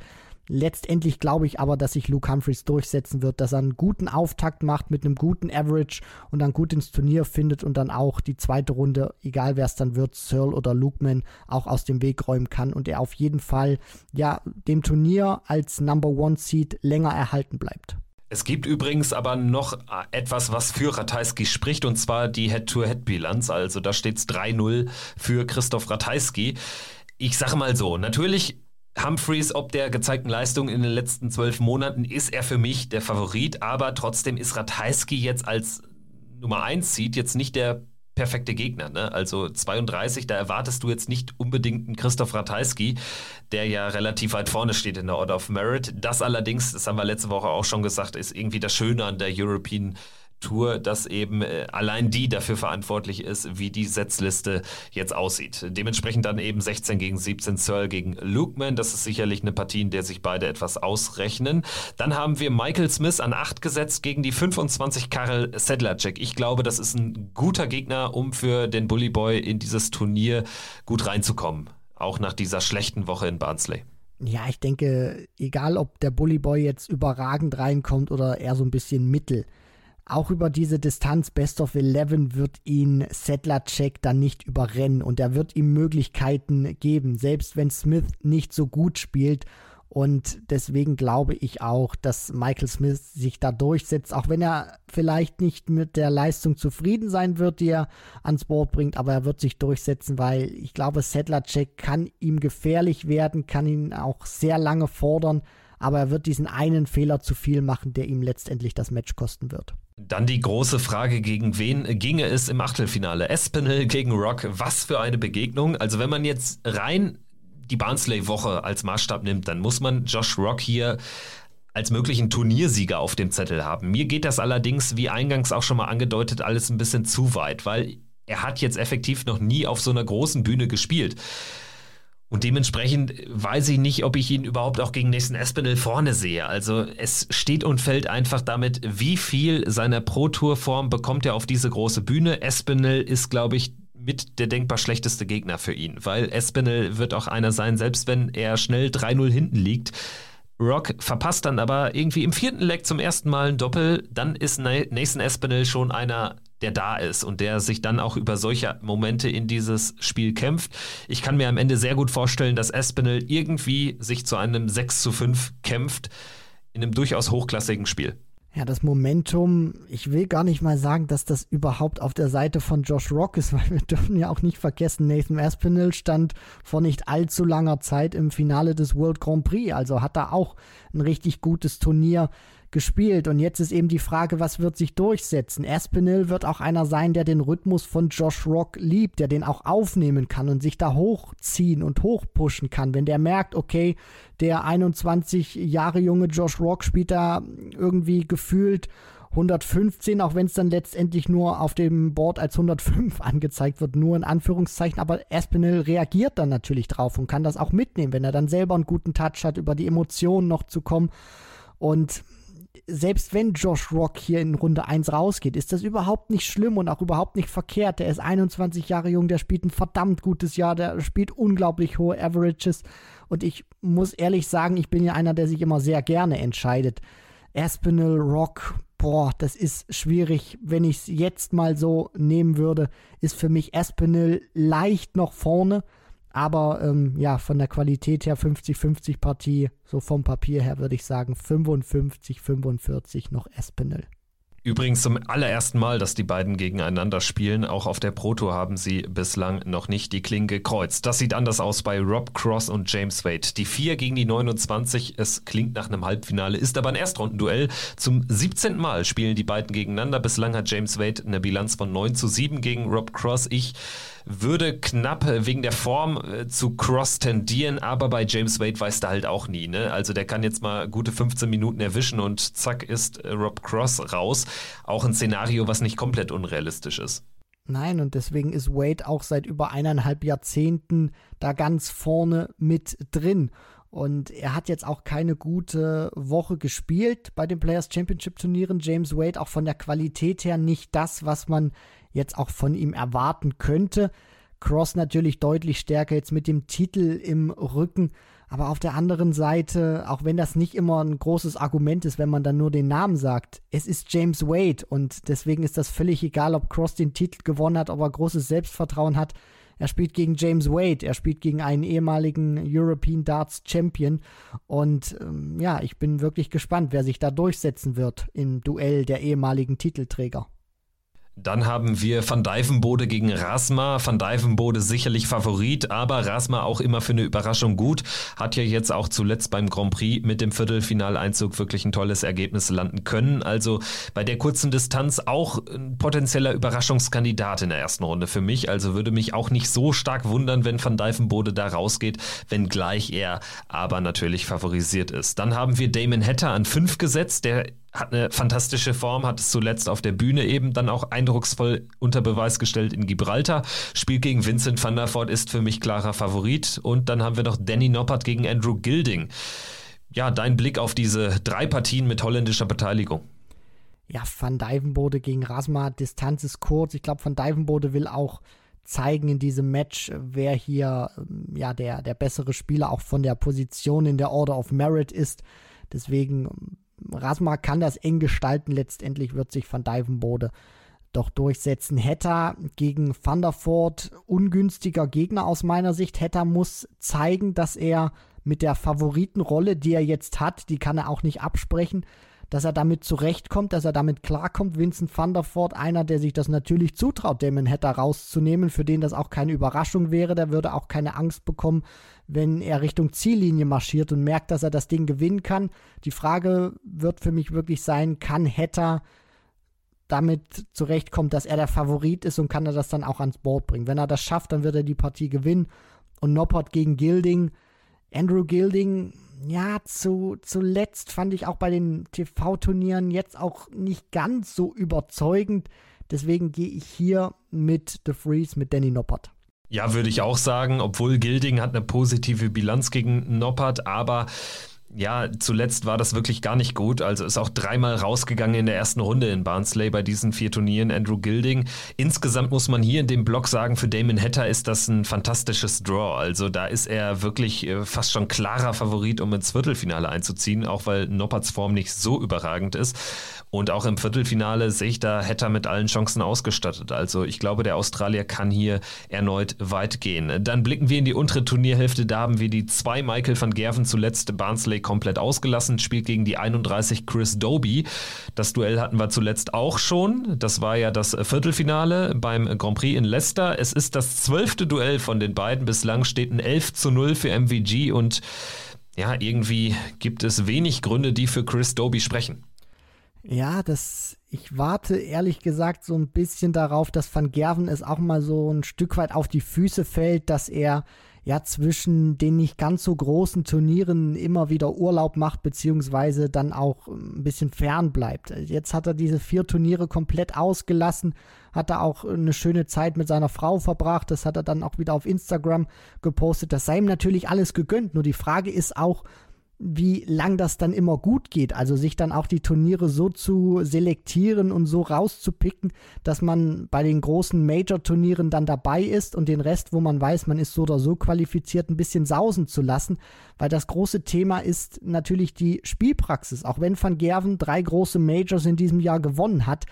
Letztendlich glaube ich aber, dass sich Luke Humphreys durchsetzen wird, dass er einen guten Auftakt macht mit einem guten Average und dann gut ins Turnier findet und dann auch die zweite Runde, egal wer es dann wird, Searle oder Lukeman, auch aus dem Weg räumen kann und er auf jeden Fall ja dem Turnier als Number One Seed länger erhalten bleibt. Es gibt übrigens aber noch äh, etwas, was für Ratajski spricht, und zwar die Head-to-Head-Bilanz. Also da steht es 3-0 für Christoph Ratajski. Ich sage mal so, natürlich Humphreys, ob der gezeigten Leistung in den letzten zwölf Monaten, ist er für mich der Favorit, aber trotzdem ist Ratajski jetzt als Nummer 1 Seed jetzt nicht der perfekte Gegner. Ne? Also 32, da erwartest du jetzt nicht unbedingt einen Christoph Ratajski, der ja relativ weit vorne steht in der Order of Merit. Das allerdings, das haben wir letzte Woche auch schon gesagt, ist irgendwie das Schöne an der European Tour, dass eben äh, allein die dafür verantwortlich ist, wie die Setzliste jetzt aussieht. Dementsprechend dann eben 16 gegen 17 Searle gegen Lukeman. Das ist sicherlich eine Partie, in der sich beide etwas ausrechnen. Dann haben wir Michael Smith an 8 gesetzt gegen die 25 Karel Sedlacek. Ich glaube, das ist ein guter Gegner, um für den Bully Boy in dieses Turnier gut reinzukommen. Auch nach dieser schlechten Woche in Barnsley. Ja, ich denke, egal ob der Bully Boy jetzt überragend reinkommt oder eher so ein bisschen mittel auch über diese Distanz Best of 11 wird ihn Settler-Check dann nicht überrennen und er wird ihm Möglichkeiten geben, selbst wenn Smith nicht so gut spielt. Und deswegen glaube ich auch, dass Michael Smith sich da durchsetzt, auch wenn er vielleicht nicht mit der Leistung zufrieden sein wird, die er ans Board bringt, aber er wird sich durchsetzen, weil ich glaube, Settler-Check kann ihm gefährlich werden, kann ihn auch sehr lange fordern, aber er wird diesen einen Fehler zu viel machen, der ihm letztendlich das Match kosten wird. Dann die große Frage, gegen wen ginge es im Achtelfinale? Espinel gegen Rock, was für eine Begegnung. Also wenn man jetzt rein die Barnsley-Woche als Maßstab nimmt, dann muss man Josh Rock hier als möglichen Turniersieger auf dem Zettel haben. Mir geht das allerdings, wie eingangs auch schon mal angedeutet, alles ein bisschen zu weit, weil er hat jetzt effektiv noch nie auf so einer großen Bühne gespielt. Und dementsprechend weiß ich nicht, ob ich ihn überhaupt auch gegen nächsten Espinel vorne sehe. Also es steht und fällt einfach damit, wie viel seiner Pro-Tour-Form bekommt er auf diese große Bühne. Espinel ist, glaube ich, mit der denkbar schlechteste Gegner für ihn, weil Espinel wird auch einer sein, selbst wenn er schnell 3-0 hinten liegt. Rock verpasst dann aber irgendwie im vierten Leg zum ersten Mal ein Doppel, dann ist Nathan Espinel schon einer, der da ist und der sich dann auch über solche Momente in dieses Spiel kämpft. Ich kann mir am Ende sehr gut vorstellen, dass Espinel irgendwie sich zu einem 6 zu 5 kämpft in einem durchaus hochklassigen Spiel. Ja, das Momentum, ich will gar nicht mal sagen, dass das überhaupt auf der Seite von Josh Rock ist, (laughs) weil wir dürfen ja auch nicht vergessen, Nathan Aspinall stand vor nicht allzu langer Zeit im Finale des World Grand Prix, also hat da auch ein richtig gutes Turnier gespielt. Und jetzt ist eben die Frage, was wird sich durchsetzen? Aspinall wird auch einer sein, der den Rhythmus von Josh Rock liebt, der den auch aufnehmen kann und sich da hochziehen und hochpushen kann. Wenn der merkt, okay, der 21 Jahre junge Josh Rock spielt da irgendwie gefühlt 115, auch wenn es dann letztendlich nur auf dem Board als 105 (laughs) angezeigt wird, nur in Anführungszeichen. Aber Aspinall reagiert dann natürlich drauf und kann das auch mitnehmen, wenn er dann selber einen guten Touch hat, über die Emotionen noch zu kommen. Und selbst wenn Josh Rock hier in Runde 1 rausgeht, ist das überhaupt nicht schlimm und auch überhaupt nicht verkehrt. Der ist 21 Jahre jung, der spielt ein verdammt gutes Jahr, der spielt unglaublich hohe Averages. Und ich muss ehrlich sagen, ich bin ja einer, der sich immer sehr gerne entscheidet. Aspinall, Rock, boah, das ist schwierig. Wenn ich es jetzt mal so nehmen würde, ist für mich Aspinall leicht noch vorne. Aber ähm, ja, von der Qualität her 50-50 Partie, so vom Papier her würde ich sagen 55-45 noch Espinel. Übrigens zum allerersten Mal, dass die beiden gegeneinander spielen. Auch auf der Pro Tour haben sie bislang noch nicht die Klinge gekreuzt. Das sieht anders aus bei Rob Cross und James Wade. Die 4 gegen die 29. Es klingt nach einem Halbfinale, ist aber ein Erstrundenduell. Zum 17. Mal spielen die beiden gegeneinander. Bislang hat James Wade eine Bilanz von 9 zu 7 gegen Rob Cross. Ich würde knapp wegen der Form äh, zu Cross tendieren, aber bei James Wade weiß da halt auch nie. Ne? Also der kann jetzt mal gute 15 Minuten erwischen und zack ist äh, Rob Cross raus. Auch ein Szenario, was nicht komplett unrealistisch ist. Nein, und deswegen ist Wade auch seit über eineinhalb Jahrzehnten da ganz vorne mit drin. Und er hat jetzt auch keine gute Woche gespielt bei den Players Championship Turnieren. James Wade auch von der Qualität her nicht das, was man jetzt auch von ihm erwarten könnte. Cross natürlich deutlich stärker jetzt mit dem Titel im Rücken. Aber auf der anderen Seite, auch wenn das nicht immer ein großes Argument ist, wenn man dann nur den Namen sagt, es ist James Wade und deswegen ist das völlig egal, ob Cross den Titel gewonnen hat, ob er großes Selbstvertrauen hat. Er spielt gegen James Wade, er spielt gegen einen ehemaligen European Darts Champion und ähm, ja, ich bin wirklich gespannt, wer sich da durchsetzen wird im Duell der ehemaligen Titelträger. Dann haben wir Van Dijvenbode gegen Rasma. Van Dijvenbode sicherlich Favorit, aber Rasma auch immer für eine Überraschung gut. Hat ja jetzt auch zuletzt beim Grand Prix mit dem Viertelfinaleinzug wirklich ein tolles Ergebnis landen können. Also bei der kurzen Distanz auch ein potenzieller Überraschungskandidat in der ersten Runde für mich. Also würde mich auch nicht so stark wundern, wenn Van Dijvenbode da rausgeht, wenngleich er aber natürlich favorisiert ist. Dann haben wir Damon Hatter an fünf gesetzt, der hat eine fantastische Form, hat es zuletzt auf der Bühne eben dann auch eindrucksvoll unter Beweis gestellt in Gibraltar. Spiel gegen Vincent van der Voort ist für mich klarer Favorit. Und dann haben wir noch Danny Noppert gegen Andrew Gilding. Ja, dein Blick auf diese drei Partien mit holländischer Beteiligung. Ja, Van Dijvenbode gegen Rasma, Distanz ist kurz. Ich glaube, Van Dijvenbode will auch zeigen in diesem Match, wer hier ähm, ja der, der bessere Spieler auch von der Position in der Order of Merit ist. Deswegen Rasma kann das eng gestalten. Letztendlich wird sich Van Dijvenbode doch durchsetzen. Hetta gegen Voort, ungünstiger Gegner aus meiner Sicht. Hetta muss zeigen, dass er mit der Favoritenrolle, die er jetzt hat, die kann er auch nicht absprechen, dass er damit zurechtkommt, dass er damit klarkommt. Vincent van der Voort, einer, der sich das natürlich zutraut, Damon Hatter rauszunehmen, für den das auch keine Überraschung wäre, der würde auch keine Angst bekommen, wenn er Richtung Ziellinie marschiert und merkt, dass er das Ding gewinnen kann. Die Frage wird für mich wirklich sein, kann Hatter damit zurechtkommt, dass er der Favorit ist und kann er das dann auch ans Board bringen. Wenn er das schafft, dann wird er die Partie gewinnen. Und Noppert gegen Gilding. Andrew Gilding, ja, zu, zuletzt fand ich auch bei den TV-Turnieren jetzt auch nicht ganz so überzeugend. Deswegen gehe ich hier mit The Freeze, mit Danny Noppert. Ja, würde ich auch sagen, obwohl Gilding hat eine positive Bilanz gegen Noppert, aber ja, zuletzt war das wirklich gar nicht gut. Also ist auch dreimal rausgegangen in der ersten Runde in Barnsley bei diesen vier Turnieren. Andrew Gilding. Insgesamt muss man hier in dem Blog sagen, für Damon Hatter ist das ein fantastisches Draw. Also da ist er wirklich äh, fast schon klarer Favorit, um ins Viertelfinale einzuziehen, auch weil Nopperts Form nicht so überragend ist. Und auch im Viertelfinale sehe ich da Hatter mit allen Chancen ausgestattet. Also ich glaube, der Australier kann hier erneut weit gehen. Dann blicken wir in die untere Turnierhälfte. Da haben wir die zwei Michael van Gerven zuletzt Barnsley komplett ausgelassen, spielt gegen die 31 Chris Doby. Das Duell hatten wir zuletzt auch schon. Das war ja das Viertelfinale beim Grand Prix in Leicester. Es ist das zwölfte Duell von den beiden. Bislang steht ein 11 zu 0 für MVG und ja, irgendwie gibt es wenig Gründe, die für Chris Doby sprechen. Ja, das, ich warte ehrlich gesagt so ein bisschen darauf, dass Van Gerven es auch mal so ein Stück weit auf die Füße fällt, dass er ja zwischen den nicht ganz so großen Turnieren immer wieder Urlaub macht, beziehungsweise dann auch ein bisschen fern bleibt. Jetzt hat er diese vier Turniere komplett ausgelassen, hat er auch eine schöne Zeit mit seiner Frau verbracht, das hat er dann auch wieder auf Instagram gepostet. Das sei ihm natürlich alles gegönnt, nur die Frage ist auch, wie lang das dann immer gut geht. Also sich dann auch die Turniere so zu selektieren und so rauszupicken, dass man bei den großen Major-Turnieren dann dabei ist und den Rest, wo man weiß, man ist so oder so qualifiziert, ein bisschen sausen zu lassen. Weil das große Thema ist natürlich die Spielpraxis. Auch wenn Van Gerven drei große Majors in diesem Jahr gewonnen hat,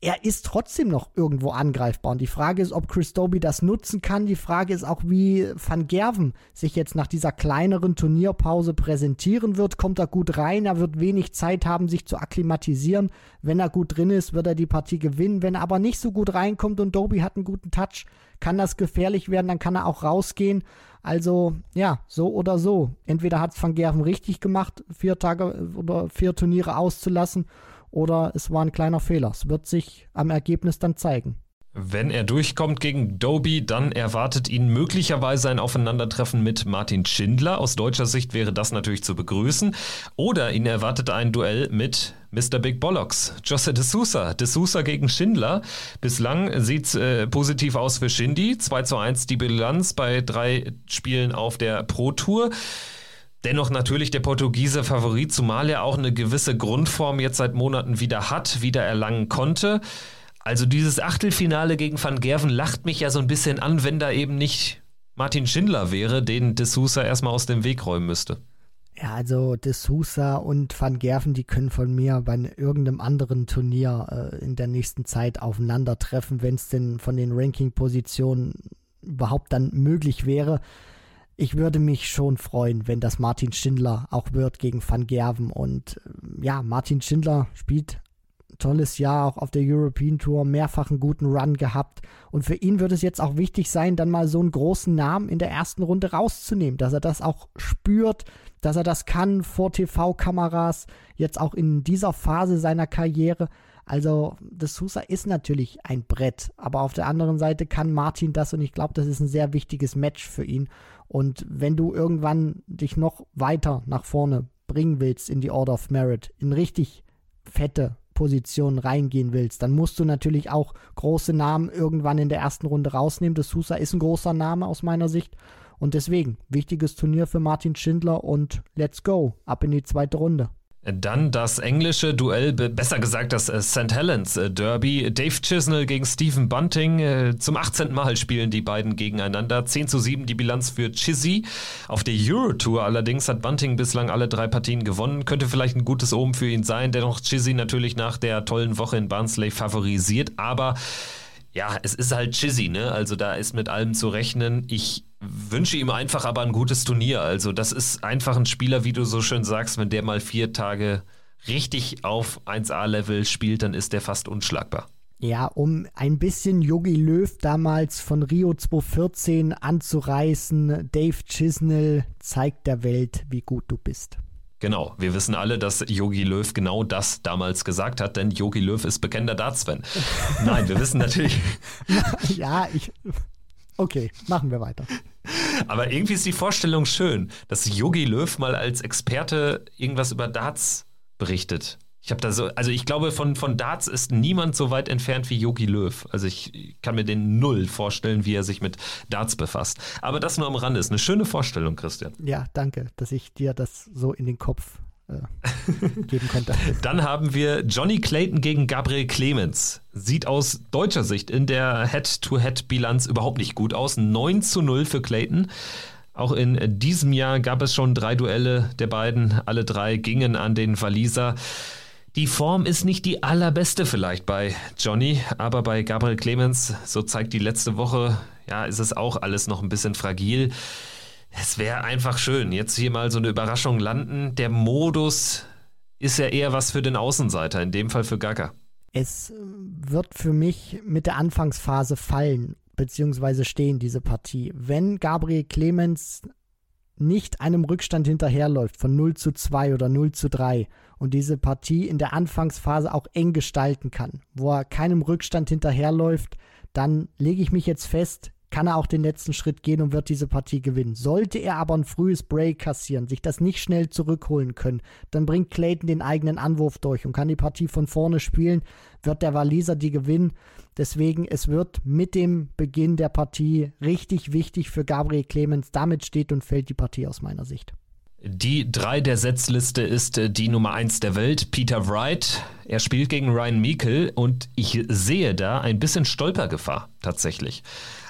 er ist trotzdem noch irgendwo angreifbar. Und die Frage ist, ob Chris Doby das nutzen kann. Die Frage ist auch, wie Van Gerven sich jetzt nach dieser kleineren Turnierpause präsentieren wird. Kommt er gut rein? Er wird wenig Zeit haben, sich zu akklimatisieren. Wenn er gut drin ist, wird er die Partie gewinnen. Wenn er aber nicht so gut reinkommt und Doby hat einen guten Touch, kann das gefährlich werden. Dann kann er auch rausgehen. Also, ja, so oder so. Entweder hat es Van Gerven richtig gemacht, vier Tage oder vier Turniere auszulassen oder es war ein kleiner Fehler. Es wird sich am Ergebnis dann zeigen. Wenn er durchkommt gegen Doby, dann erwartet ihn möglicherweise ein Aufeinandertreffen mit Martin Schindler. Aus deutscher Sicht wäre das natürlich zu begrüßen. Oder ihn erwartet ein Duell mit Mr. Big Bollocks, Jose de Sousa. De Sousa gegen Schindler. Bislang sieht es äh, positiv aus für Shindy. 2 zu 1 die Bilanz bei drei Spielen auf der Pro Tour. Dennoch natürlich der Portugiese Favorit, zumal er auch eine gewisse Grundform jetzt seit Monaten wieder hat, wieder erlangen konnte. Also dieses Achtelfinale gegen Van Gerven lacht mich ja so ein bisschen an, wenn da eben nicht Martin Schindler wäre, den De Sousa erstmal aus dem Weg räumen müsste. Ja, also De Sousa und Van Gerven, die können von mir bei irgendeinem anderen Turnier äh, in der nächsten Zeit aufeinandertreffen, wenn es denn von den Ranking-Positionen überhaupt dann möglich wäre ich würde mich schon freuen, wenn das Martin Schindler auch wird gegen Van Gerven. Und äh, ja, Martin Schindler spielt tolles Jahr auch auf der European Tour, mehrfach einen guten Run gehabt. Und für ihn wird es jetzt auch wichtig sein, dann mal so einen großen Namen in der ersten Runde rauszunehmen, dass er das auch spürt, dass er das kann vor TV-Kameras, jetzt auch in dieser Phase seiner Karriere. Also, das Sousa ist natürlich ein Brett, aber auf der anderen Seite kann Martin das und ich glaube, das ist ein sehr wichtiges Match für ihn. Und wenn du irgendwann dich noch weiter nach vorne bringen willst in die Order of Merit, in richtig fette Positionen reingehen willst, dann musst du natürlich auch große Namen irgendwann in der ersten Runde rausnehmen. Das Sousa ist ein großer Name aus meiner Sicht. Und deswegen, wichtiges Turnier für Martin Schindler und let's go, ab in die zweite Runde. Dann das englische Duell, besser gesagt das äh, St. Helens äh, Derby. Dave Chisnell gegen Stephen Bunting. Äh, zum 18. Mal spielen die beiden gegeneinander. 10 zu 7 die Bilanz für Chizzy. Auf der Euro-Tour allerdings hat Bunting bislang alle drei Partien gewonnen. Könnte vielleicht ein gutes Omen für ihn sein. Dennoch Chizzy natürlich nach der tollen Woche in Barnsley favorisiert. Aber ja, es ist halt Chizzy, ne? Also da ist mit allem zu rechnen. Ich wünsche ihm einfach aber ein gutes Turnier. Also das ist einfach ein Spieler, wie du so schön sagst, wenn der mal vier Tage richtig auf 1A-Level spielt, dann ist der fast unschlagbar. Ja, um ein bisschen Yogi Löw damals von Rio 2014 anzureißen, Dave Chisnell zeigt der Welt, wie gut du bist. Genau, wir wissen alle, dass Yogi Löw genau das damals gesagt hat, denn Yogi Löw ist bekennender Darts-Fan. (laughs) Nein, wir wissen natürlich. (laughs) ja, ich. Okay, machen wir weiter. Aber irgendwie ist die Vorstellung schön, dass Yogi Löw mal als Experte irgendwas über Darts berichtet. Ich habe da so, also ich glaube, von, von Darts ist niemand so weit entfernt wie Yogi Löw. Also ich kann mir den null vorstellen, wie er sich mit Darts befasst. Aber das nur am Rande ist eine schöne Vorstellung, Christian. Ja, danke, dass ich dir das so in den Kopf äh, (laughs) geben konnte. Dann haben wir Johnny Clayton gegen Gabriel Clemens. Sieht aus deutscher Sicht in der Head-to-Head-Bilanz überhaupt nicht gut aus. 9 zu 0 für Clayton. Auch in diesem Jahr gab es schon drei Duelle der beiden. Alle drei gingen an den Waliser. Die Form ist nicht die allerbeste vielleicht bei Johnny, aber bei Gabriel Clemens, so zeigt die letzte Woche, ja, ist es auch alles noch ein bisschen fragil. Es wäre einfach schön, jetzt hier mal so eine Überraschung landen. Der Modus ist ja eher was für den Außenseiter, in dem Fall für Gaga. Es wird für mich mit der Anfangsphase fallen, beziehungsweise stehen, diese Partie. Wenn Gabriel Clemens nicht einem Rückstand hinterherläuft von 0 zu 2 oder 0 zu 3 und diese Partie in der Anfangsphase auch eng gestalten kann, wo er keinem Rückstand hinterherläuft, dann lege ich mich jetzt fest, kann er auch den letzten Schritt gehen und wird diese Partie gewinnen. Sollte er aber ein frühes Break kassieren, sich das nicht schnell zurückholen können, dann bringt Clayton den eigenen Anwurf durch und kann die Partie von vorne spielen, wird der Waliser die gewinnen. Deswegen, es wird mit dem Beginn der Partie richtig wichtig für Gabriel Clemens. Damit steht und fällt die Partie aus meiner Sicht. Die drei der Setzliste ist äh, die Nummer eins der Welt, Peter Wright. Er spielt gegen Ryan Meikle und ich sehe da ein bisschen Stolpergefahr tatsächlich.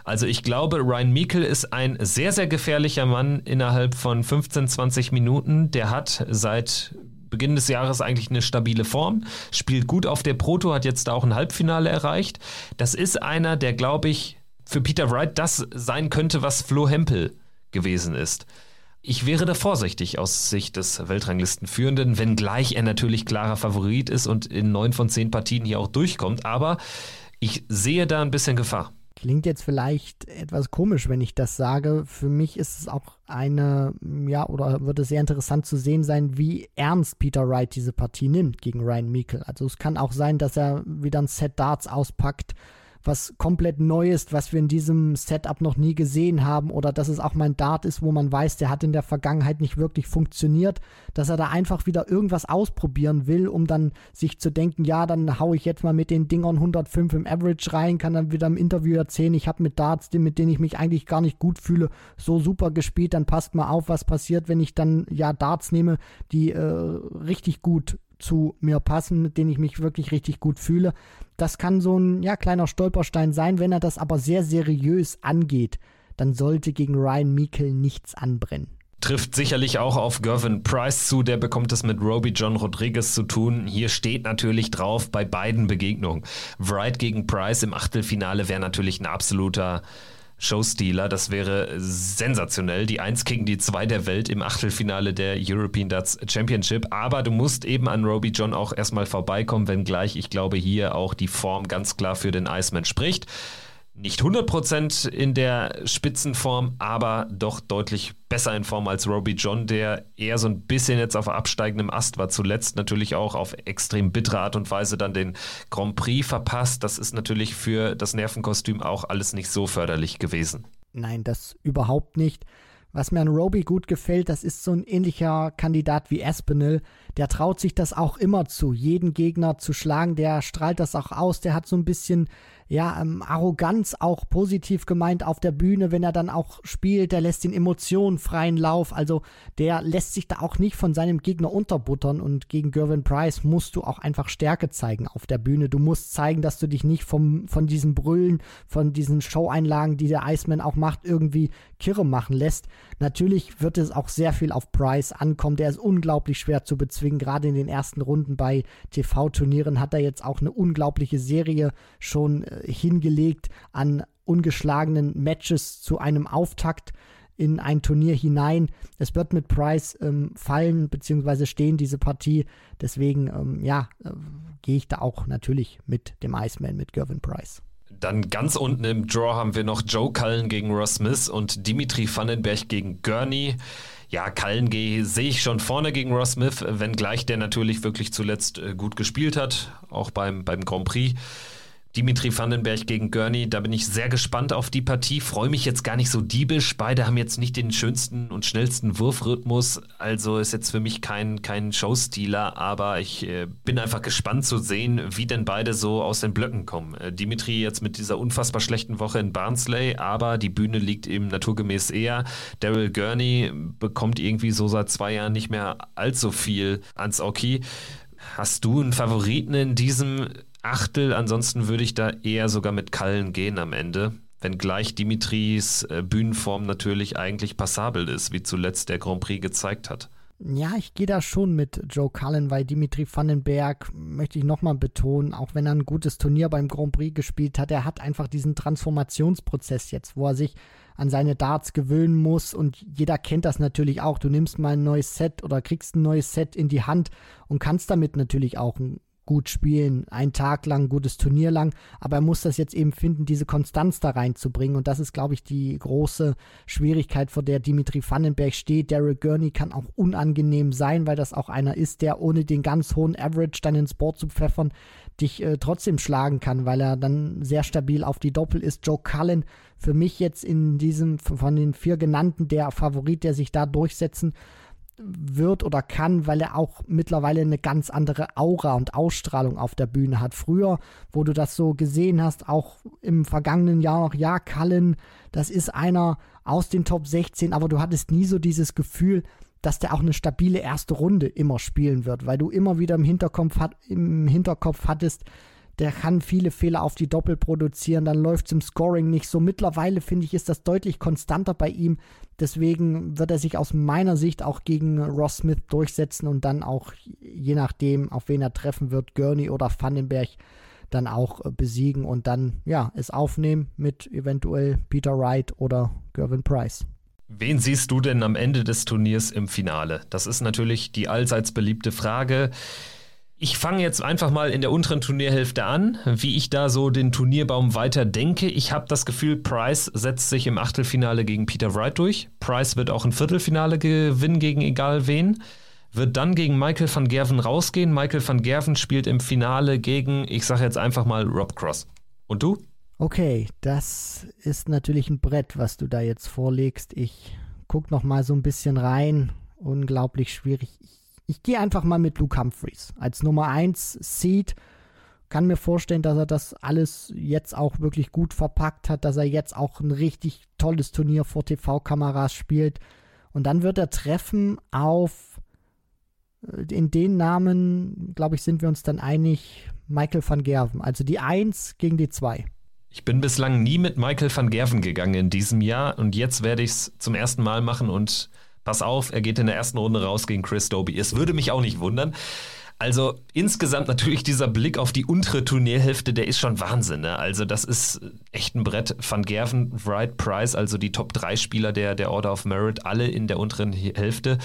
Also ich glaube, Ryan Meikle ist ein sehr, sehr gefährlicher Mann innerhalb von 15, 20 Minuten. Der hat seit Beginn des Jahres eigentlich eine stabile Form, spielt gut auf der Proto, hat jetzt da auch ein Halbfinale erreicht. Das ist einer, der, glaube ich, für Peter Wright das sein könnte, was Flo Hempel gewesen ist. Ich wäre da vorsichtig aus Sicht des Weltranglistenführenden, wenngleich er natürlich klarer Favorit ist und in neun von zehn Partien hier auch durchkommt. Aber ich sehe da ein bisschen Gefahr. Klingt jetzt vielleicht etwas komisch, wenn ich das sage. Für mich ist es auch eine, ja, oder wird es sehr interessant zu sehen sein, wie ernst Peter Wright diese Partie nimmt gegen Ryan Meikle. Also es kann auch sein, dass er wieder ein Set Darts auspackt, was komplett neu ist, was wir in diesem Setup noch nie gesehen haben oder dass es auch mein Dart ist, wo man weiß, der hat in der Vergangenheit nicht wirklich funktioniert, dass er da einfach wieder irgendwas ausprobieren will, um dann sich zu denken, ja, dann haue ich jetzt mal mit den Dingern 105 im Average rein, kann dann wieder im Interview erzählen, ich habe mit Darts, mit denen ich mich eigentlich gar nicht gut fühle, so super gespielt, dann passt mal auf, was passiert, wenn ich dann ja Darts nehme, die äh, richtig gut zu mir passen, mit denen ich mich wirklich richtig gut fühle. Das kann so ein ja, kleiner Stolperstein sein, wenn er das aber sehr seriös angeht, dann sollte gegen Ryan Meikle nichts anbrennen. Trifft sicherlich auch auf Gervin Price zu, der bekommt es mit Roby John Rodriguez zu tun. Hier steht natürlich drauf bei beiden Begegnungen. Wright gegen Price im Achtelfinale wäre natürlich ein absoluter Showstealer. Das wäre sensationell. Die 1 gegen die 2 der Welt im Achtelfinale der European Darts Championship. Aber du musst eben an Roby John auch erstmal vorbeikommen, wenngleich ich glaube hier auch die Form ganz klar für den Iceman spricht nicht 100% in der Spitzenform, aber doch deutlich besser in Form als Roby John, der eher so ein bisschen jetzt auf absteigendem Ast war. Zuletzt natürlich auch auf extrem bittere Art und Weise dann den Grand Prix verpasst. Das ist natürlich für das Nervenkostüm auch alles nicht so förderlich gewesen. Nein, das überhaupt nicht. Was mir an Roby gut gefällt, das ist so ein ähnlicher Kandidat wie Aspinall. Der traut sich das auch immer zu, jeden Gegner zu schlagen. Der strahlt das auch aus. Der hat so ein bisschen ja, ähm, Arroganz auch positiv gemeint auf der Bühne, wenn er dann auch spielt, der lässt den Emotionen freien Lauf, also der lässt sich da auch nicht von seinem Gegner unterbuttern und gegen Gervin Price musst du auch einfach Stärke zeigen auf der Bühne. Du musst zeigen, dass du dich nicht vom, von diesen Brüllen, von diesen Show-Einlagen, die der Iceman auch macht, irgendwie kirre machen lässt. Natürlich wird es auch sehr viel auf Price ankommen. Der ist unglaublich schwer zu bezwingen. Gerade in den ersten Runden bei TV-Turnieren hat er jetzt auch eine unglaubliche Serie schon äh, hingelegt an ungeschlagenen Matches zu einem Auftakt in ein Turnier hinein. Es wird mit Price ähm, fallen bzw. stehen, diese Partie. Deswegen, ähm, ja, äh, gehe ich da auch natürlich mit dem Iceman, mit Gervin Price. Dann ganz unten im Draw haben wir noch Joe Cullen gegen Ross Smith und Dimitri Vandenberg gegen Gurney. Ja, Cullen sehe ich schon vorne gegen Ross Smith, wenngleich der natürlich wirklich zuletzt äh, gut gespielt hat, auch beim, beim Grand Prix. Dimitri Vandenberg gegen Gurney, da bin ich sehr gespannt auf die Partie. Freue mich jetzt gar nicht so diebisch. Beide haben jetzt nicht den schönsten und schnellsten Wurfrhythmus. Also ist jetzt für mich kein, kein Showstealer, aber ich äh, bin einfach gespannt zu sehen, wie denn beide so aus den Blöcken kommen. Äh, Dimitri jetzt mit dieser unfassbar schlechten Woche in Barnsley, aber die Bühne liegt ihm naturgemäß eher. Daryl Gurney bekommt irgendwie so seit zwei Jahren nicht mehr allzu viel ans Oki. Hast du einen Favoriten in diesem Achtel. Ansonsten würde ich da eher sogar mit Kallen gehen am Ende. Wenngleich Dimitris äh, Bühnenform natürlich eigentlich passabel ist, wie zuletzt der Grand Prix gezeigt hat. Ja, ich gehe da schon mit Joe Cullen, weil Dimitri Vandenberg, möchte ich nochmal betonen, auch wenn er ein gutes Turnier beim Grand Prix gespielt hat, er hat einfach diesen Transformationsprozess jetzt, wo er sich an seine Darts gewöhnen muss und jeder kennt das natürlich auch. Du nimmst mal ein neues Set oder kriegst ein neues Set in die Hand und kannst damit natürlich auch ein gut spielen, einen Tag lang, gutes Turnier lang, aber er muss das jetzt eben finden, diese Konstanz da reinzubringen und das ist, glaube ich, die große Schwierigkeit, vor der Dimitri Vandenberg steht. Daryl Gurney kann auch unangenehm sein, weil das auch einer ist, der ohne den ganz hohen Average dann ins Board zu pfeffern, dich äh, trotzdem schlagen kann, weil er dann sehr stabil auf die Doppel ist. Joe Cullen für mich jetzt in diesem, von den vier genannten, der Favorit, der sich da durchsetzen wird oder kann, weil er auch mittlerweile eine ganz andere Aura und Ausstrahlung auf der Bühne hat. Früher, wo du das so gesehen hast, auch im vergangenen Jahr noch, ja, Cullen, das ist einer aus den Top 16, aber du hattest nie so dieses Gefühl, dass der auch eine stabile erste Runde immer spielen wird, weil du immer wieder im Hinterkopf, im Hinterkopf hattest, der kann viele Fehler auf die Doppel produzieren, dann läuft es im Scoring nicht so. Mittlerweile finde ich, ist das deutlich konstanter bei ihm. Deswegen wird er sich aus meiner Sicht auch gegen Ross Smith durchsetzen und dann auch, je nachdem, auf wen er treffen wird, Gurney oder Vandenberg, dann auch äh, besiegen und dann, ja, es aufnehmen mit eventuell Peter Wright oder Gervin Price. Wen siehst du denn am Ende des Turniers im Finale? Das ist natürlich die allseits beliebte Frage. Ich fange jetzt einfach mal in der unteren Turnierhälfte an, wie ich da so den Turnierbaum weiter denke. Ich habe das Gefühl, Price setzt sich im Achtelfinale gegen Peter Wright durch. Price wird auch ein Viertelfinale gewinnen gegen egal wen. Wird dann gegen Michael van Gerven rausgehen. Michael van Gerven spielt im Finale gegen, ich sage jetzt einfach mal, Rob Cross. Und du? Okay, das ist natürlich ein Brett, was du da jetzt vorlegst. Ich gucke noch mal so ein bisschen rein. Unglaublich schwierig. Ich ich gehe einfach mal mit Luke Humphreys als Nummer 1 Seed. Kann mir vorstellen, dass er das alles jetzt auch wirklich gut verpackt hat, dass er jetzt auch ein richtig tolles Turnier vor TV-Kameras spielt. Und dann wird er treffen auf, äh, in den Namen, glaube ich, sind wir uns dann einig, Michael van Gerven. Also die 1 gegen die 2. Ich bin bislang nie mit Michael van Gerven gegangen in diesem Jahr und jetzt werde ich es zum ersten Mal machen und pass auf, er geht in der ersten Runde raus gegen Chris Doby. Es würde mich auch nicht wundern. Also insgesamt natürlich dieser Blick auf die untere Turnierhälfte, der ist schon Wahnsinn. Ne? Also das ist echt ein Brett. Van Gerven, Wright, Price, also die Top 3 Spieler der, der Order of Merit, alle in der unteren Hälfte.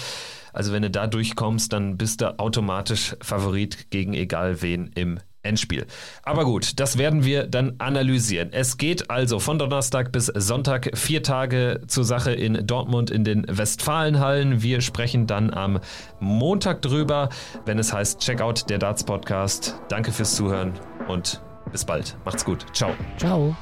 Also wenn du da durchkommst, dann bist du automatisch Favorit gegen egal wen im Endspiel. Aber gut, das werden wir dann analysieren. Es geht also von Donnerstag bis Sonntag vier Tage zur Sache in Dortmund in den Westfalenhallen. Wir sprechen dann am Montag drüber, wenn es heißt Checkout der Darts Podcast. Danke fürs Zuhören und bis bald. Macht's gut. Ciao. Ciao.